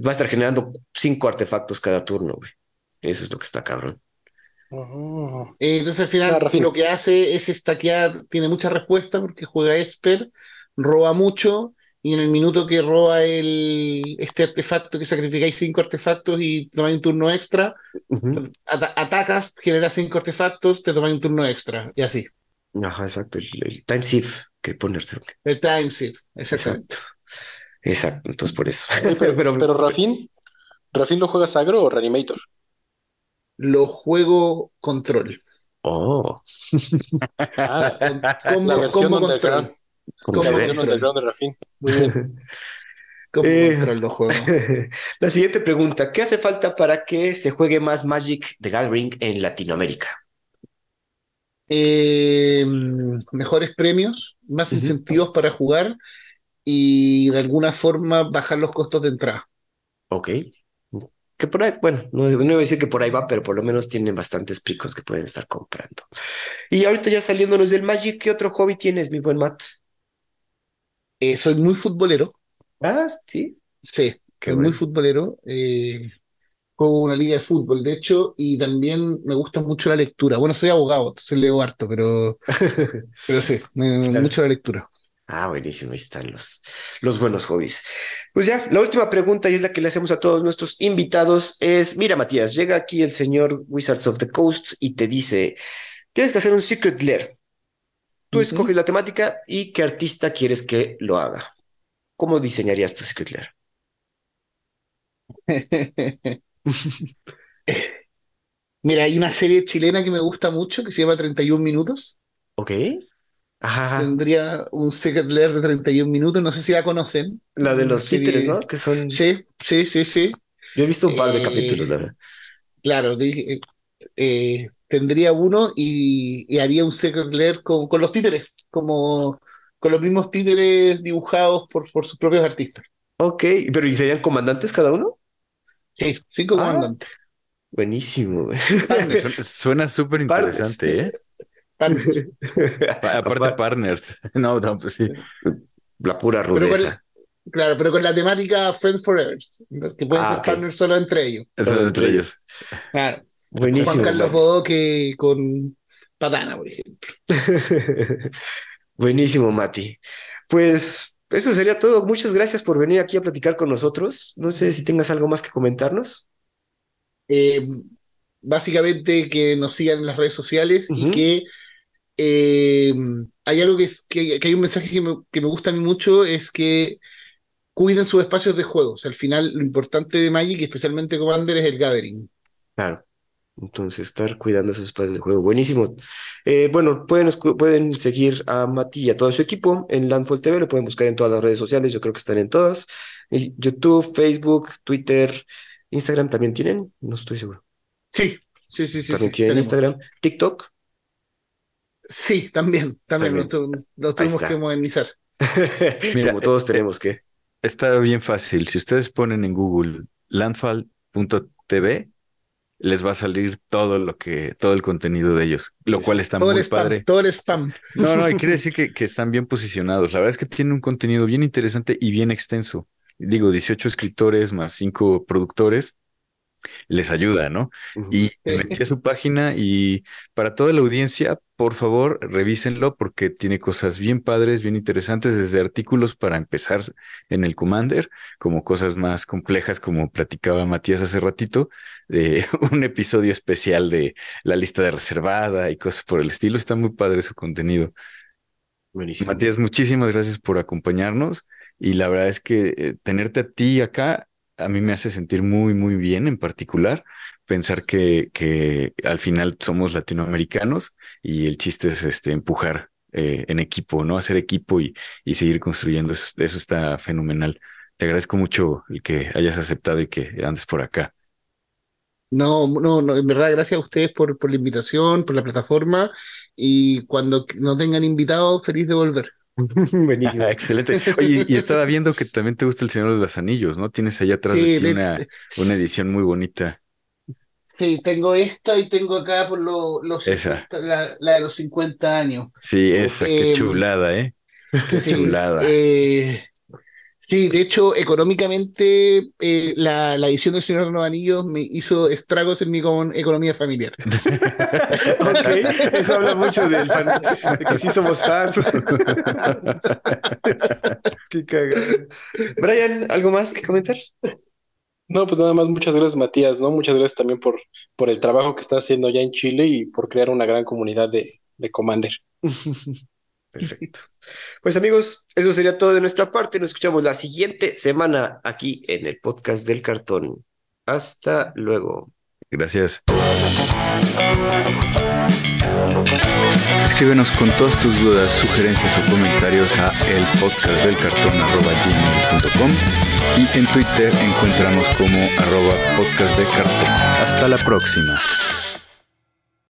Va a estar generando 5 artefactos cada turno, güey. Eso es lo que está cabrón.
Eh, entonces al final lo que hace es stackear, tiene mucha respuesta porque juega Esper, roba mucho y en el minuto que roba el, este artefacto que sacrificáis cinco artefactos y tomáis un turno extra, atacas, generas cinco artefactos, te tomáis un turno extra y así.
Ajá, exacto. El, el time shift que ponerte.
El time shift, exactamente.
Exacto. Exacto. Entonces por eso.
Pero,
Pero-
pero Rafin, ¿Rafin lo juegas agro o reanimator?
Lo juego control.
Oh,
Ah, la versión
control.
como
La versión
control.
de. Muy bien.
Eh,
control lo juego.
La siguiente pregunta: ¿Qué hace falta para que se juegue más Magic de Gathering en Latinoamérica?
Eh, mejores premios, más incentivos para jugar y de alguna forma bajar los costos de entrada.
Ok. Que por ahí, bueno, no, no iba a decir que por ahí va, pero por lo menos tienen bastantes picos que pueden estar comprando. Y ahorita ya saliéndonos del Magic, ¿qué otro hobby tienes, mi buen Matt?
Eh, soy muy futbolero,
Ah, sí.
sí,
Qué
soy
bueno.
muy futbolero. eh, juego una liga de fútbol, de hecho, y también me gusta mucho la lectura. Bueno, soy abogado, entonces leo harto, pero, pero sí, me,
Claro.
mucho la lectura.
Ah, buenísimo, ahí están los, los buenos hobbies. Pues ya, la última pregunta, y es la que le hacemos a todos nuestros invitados, es, mira, Matías, llega aquí el señor Wizards of the Coast y te dice, tienes que hacer un Secret Lair. Tú escoges la temática y qué artista quieres que lo haga. ¿Cómo diseñarías tu Secret Lair?
Mira, hay una serie chilena que me gusta mucho que se llama 31 minutos.
Ok. Ajá.
Tendría un Secret Lair de 31 minutos, no sé si la conocen.
La de
Una
los títeres,
serie-
¿no? Que son...
Sí, sí, sí, sí.
Yo he visto un par de
Eh,
capítulos, la verdad.
Claro, dije, eh, tendría uno y, y haría un Secret Lair con, con los títeres, como con los mismos títeres dibujados por, por sus propios artistas.
Ok, pero ¿y serían comandantes cada uno?
Sí, cinco
Ah.
comandantes.
Buenísimo. güey.
Suena súper interesante, ¿eh?
Partners.
Pa- Aparte,
Apar-
partners. No, no, pues sí.
La pura
Pero
rudeza.
claro, pero con la temática Friends Forever, que pueden
Ah,
ser partners solo entre ellos.
Todo
entre
entre
ellos.
Claro.
Buenísimo.
Juan Carlos. Bodoque con Patana, por ejemplo.
Buenísimo, Mati. Pues eso sería todo. Muchas gracias por venir aquí a platicar con nosotros. No sé si tengas algo más que comentarnos.
Eh, básicamente que nos sigan en las redes sociales y que eh, hay algo que, es, que, que hay un mensaje que me, que me gusta a mí mucho, es que cuiden sus espacios de juego. O sea, al final, lo importante de Magic, y especialmente Commander, es el gathering.
Claro. Entonces, estar cuidando esos espacios de juego. Buenísimo. Eh, bueno, pueden, pueden seguir a Mati y a todo su equipo en Landfall TV. Lo pueden buscar en todas las redes sociales. Yo creo que están en todas. YouTube, Facebook, Twitter, Instagram también tienen. No estoy seguro.
Sí, sí, sí. sí
también tienen Instagram. TikTok.
Sí, también. También, Lo, tuvimos que modernizar.
Mira, Como todos eh, tenemos que.
Está bien fácil. Si ustedes ponen en Google landfall.tv, les va a salir todo lo que, todo el contenido de ellos, lo cual está muy padre.
todo el spam.
No, no, y quiere decir que, que, están bien posicionados. La verdad es que tienen un contenido bien interesante y bien extenso. Digo, 18 escritores más 5 productores les ayuda, ¿no? Y me metí a su página y para toda la audiencia, por favor, revísenlo porque tiene cosas bien padres, bien interesantes, desde artículos para empezar en el Commander, como cosas más complejas, como platicaba Matías hace ratito, de un episodio especial de la lista de reservada y cosas por el estilo. Está muy padre su contenido. Buenísimo. Matías, muchísimas gracias por acompañarnos y la verdad es que eh, tenerte a ti acá a mí me hace sentir muy, muy bien en particular pensar que, que al final somos latinoamericanos y el chiste es este, empujar eh, en equipo, ¿no? Hacer equipo y, y seguir construyendo. Eso, eso, está fenomenal. Te agradezco mucho el que hayas aceptado y que andes por acá.
No, no, no, en verdad, gracias a ustedes por, por la invitación, por la plataforma y cuando no tengan invitados, feliz de volver.
Buenísimo.
excelente. Oye, y estaba viendo que también te gusta El Señor de los Anillos, ¿no? Tienes allá atrás una, una, edición muy bonita.
Sí, tengo esta y tengo acá por los la, de los 50 años.
Sí, esa, qué chulada, ¿eh? Qué chulada.
Eh, Sí, de hecho, económicamente, eh, la, edición del Señor de los Anillos me hizo estragos en mi economía familiar.
ok, eso habla mucho de que sí somos fans. Qué cagado. Brian, ¿algo más que comentar?
No, pues nada más, muchas gracias, Matías, ¿no? Muchas gracias también por, por el trabajo que está haciendo allá en Chile y por crear una gran comunidad de, de Commander.
Perfecto. Pues amigos, eso sería todo de nuestra parte. Nos escuchamos la siguiente semana aquí en el podcast del cartón. Hasta luego.
Gracias. Escríbenos con todas tus dudas, sugerencias o comentarios a el podcast del cartón y en Twitter encontramos como arroba podcast de cartón. Hasta la próxima.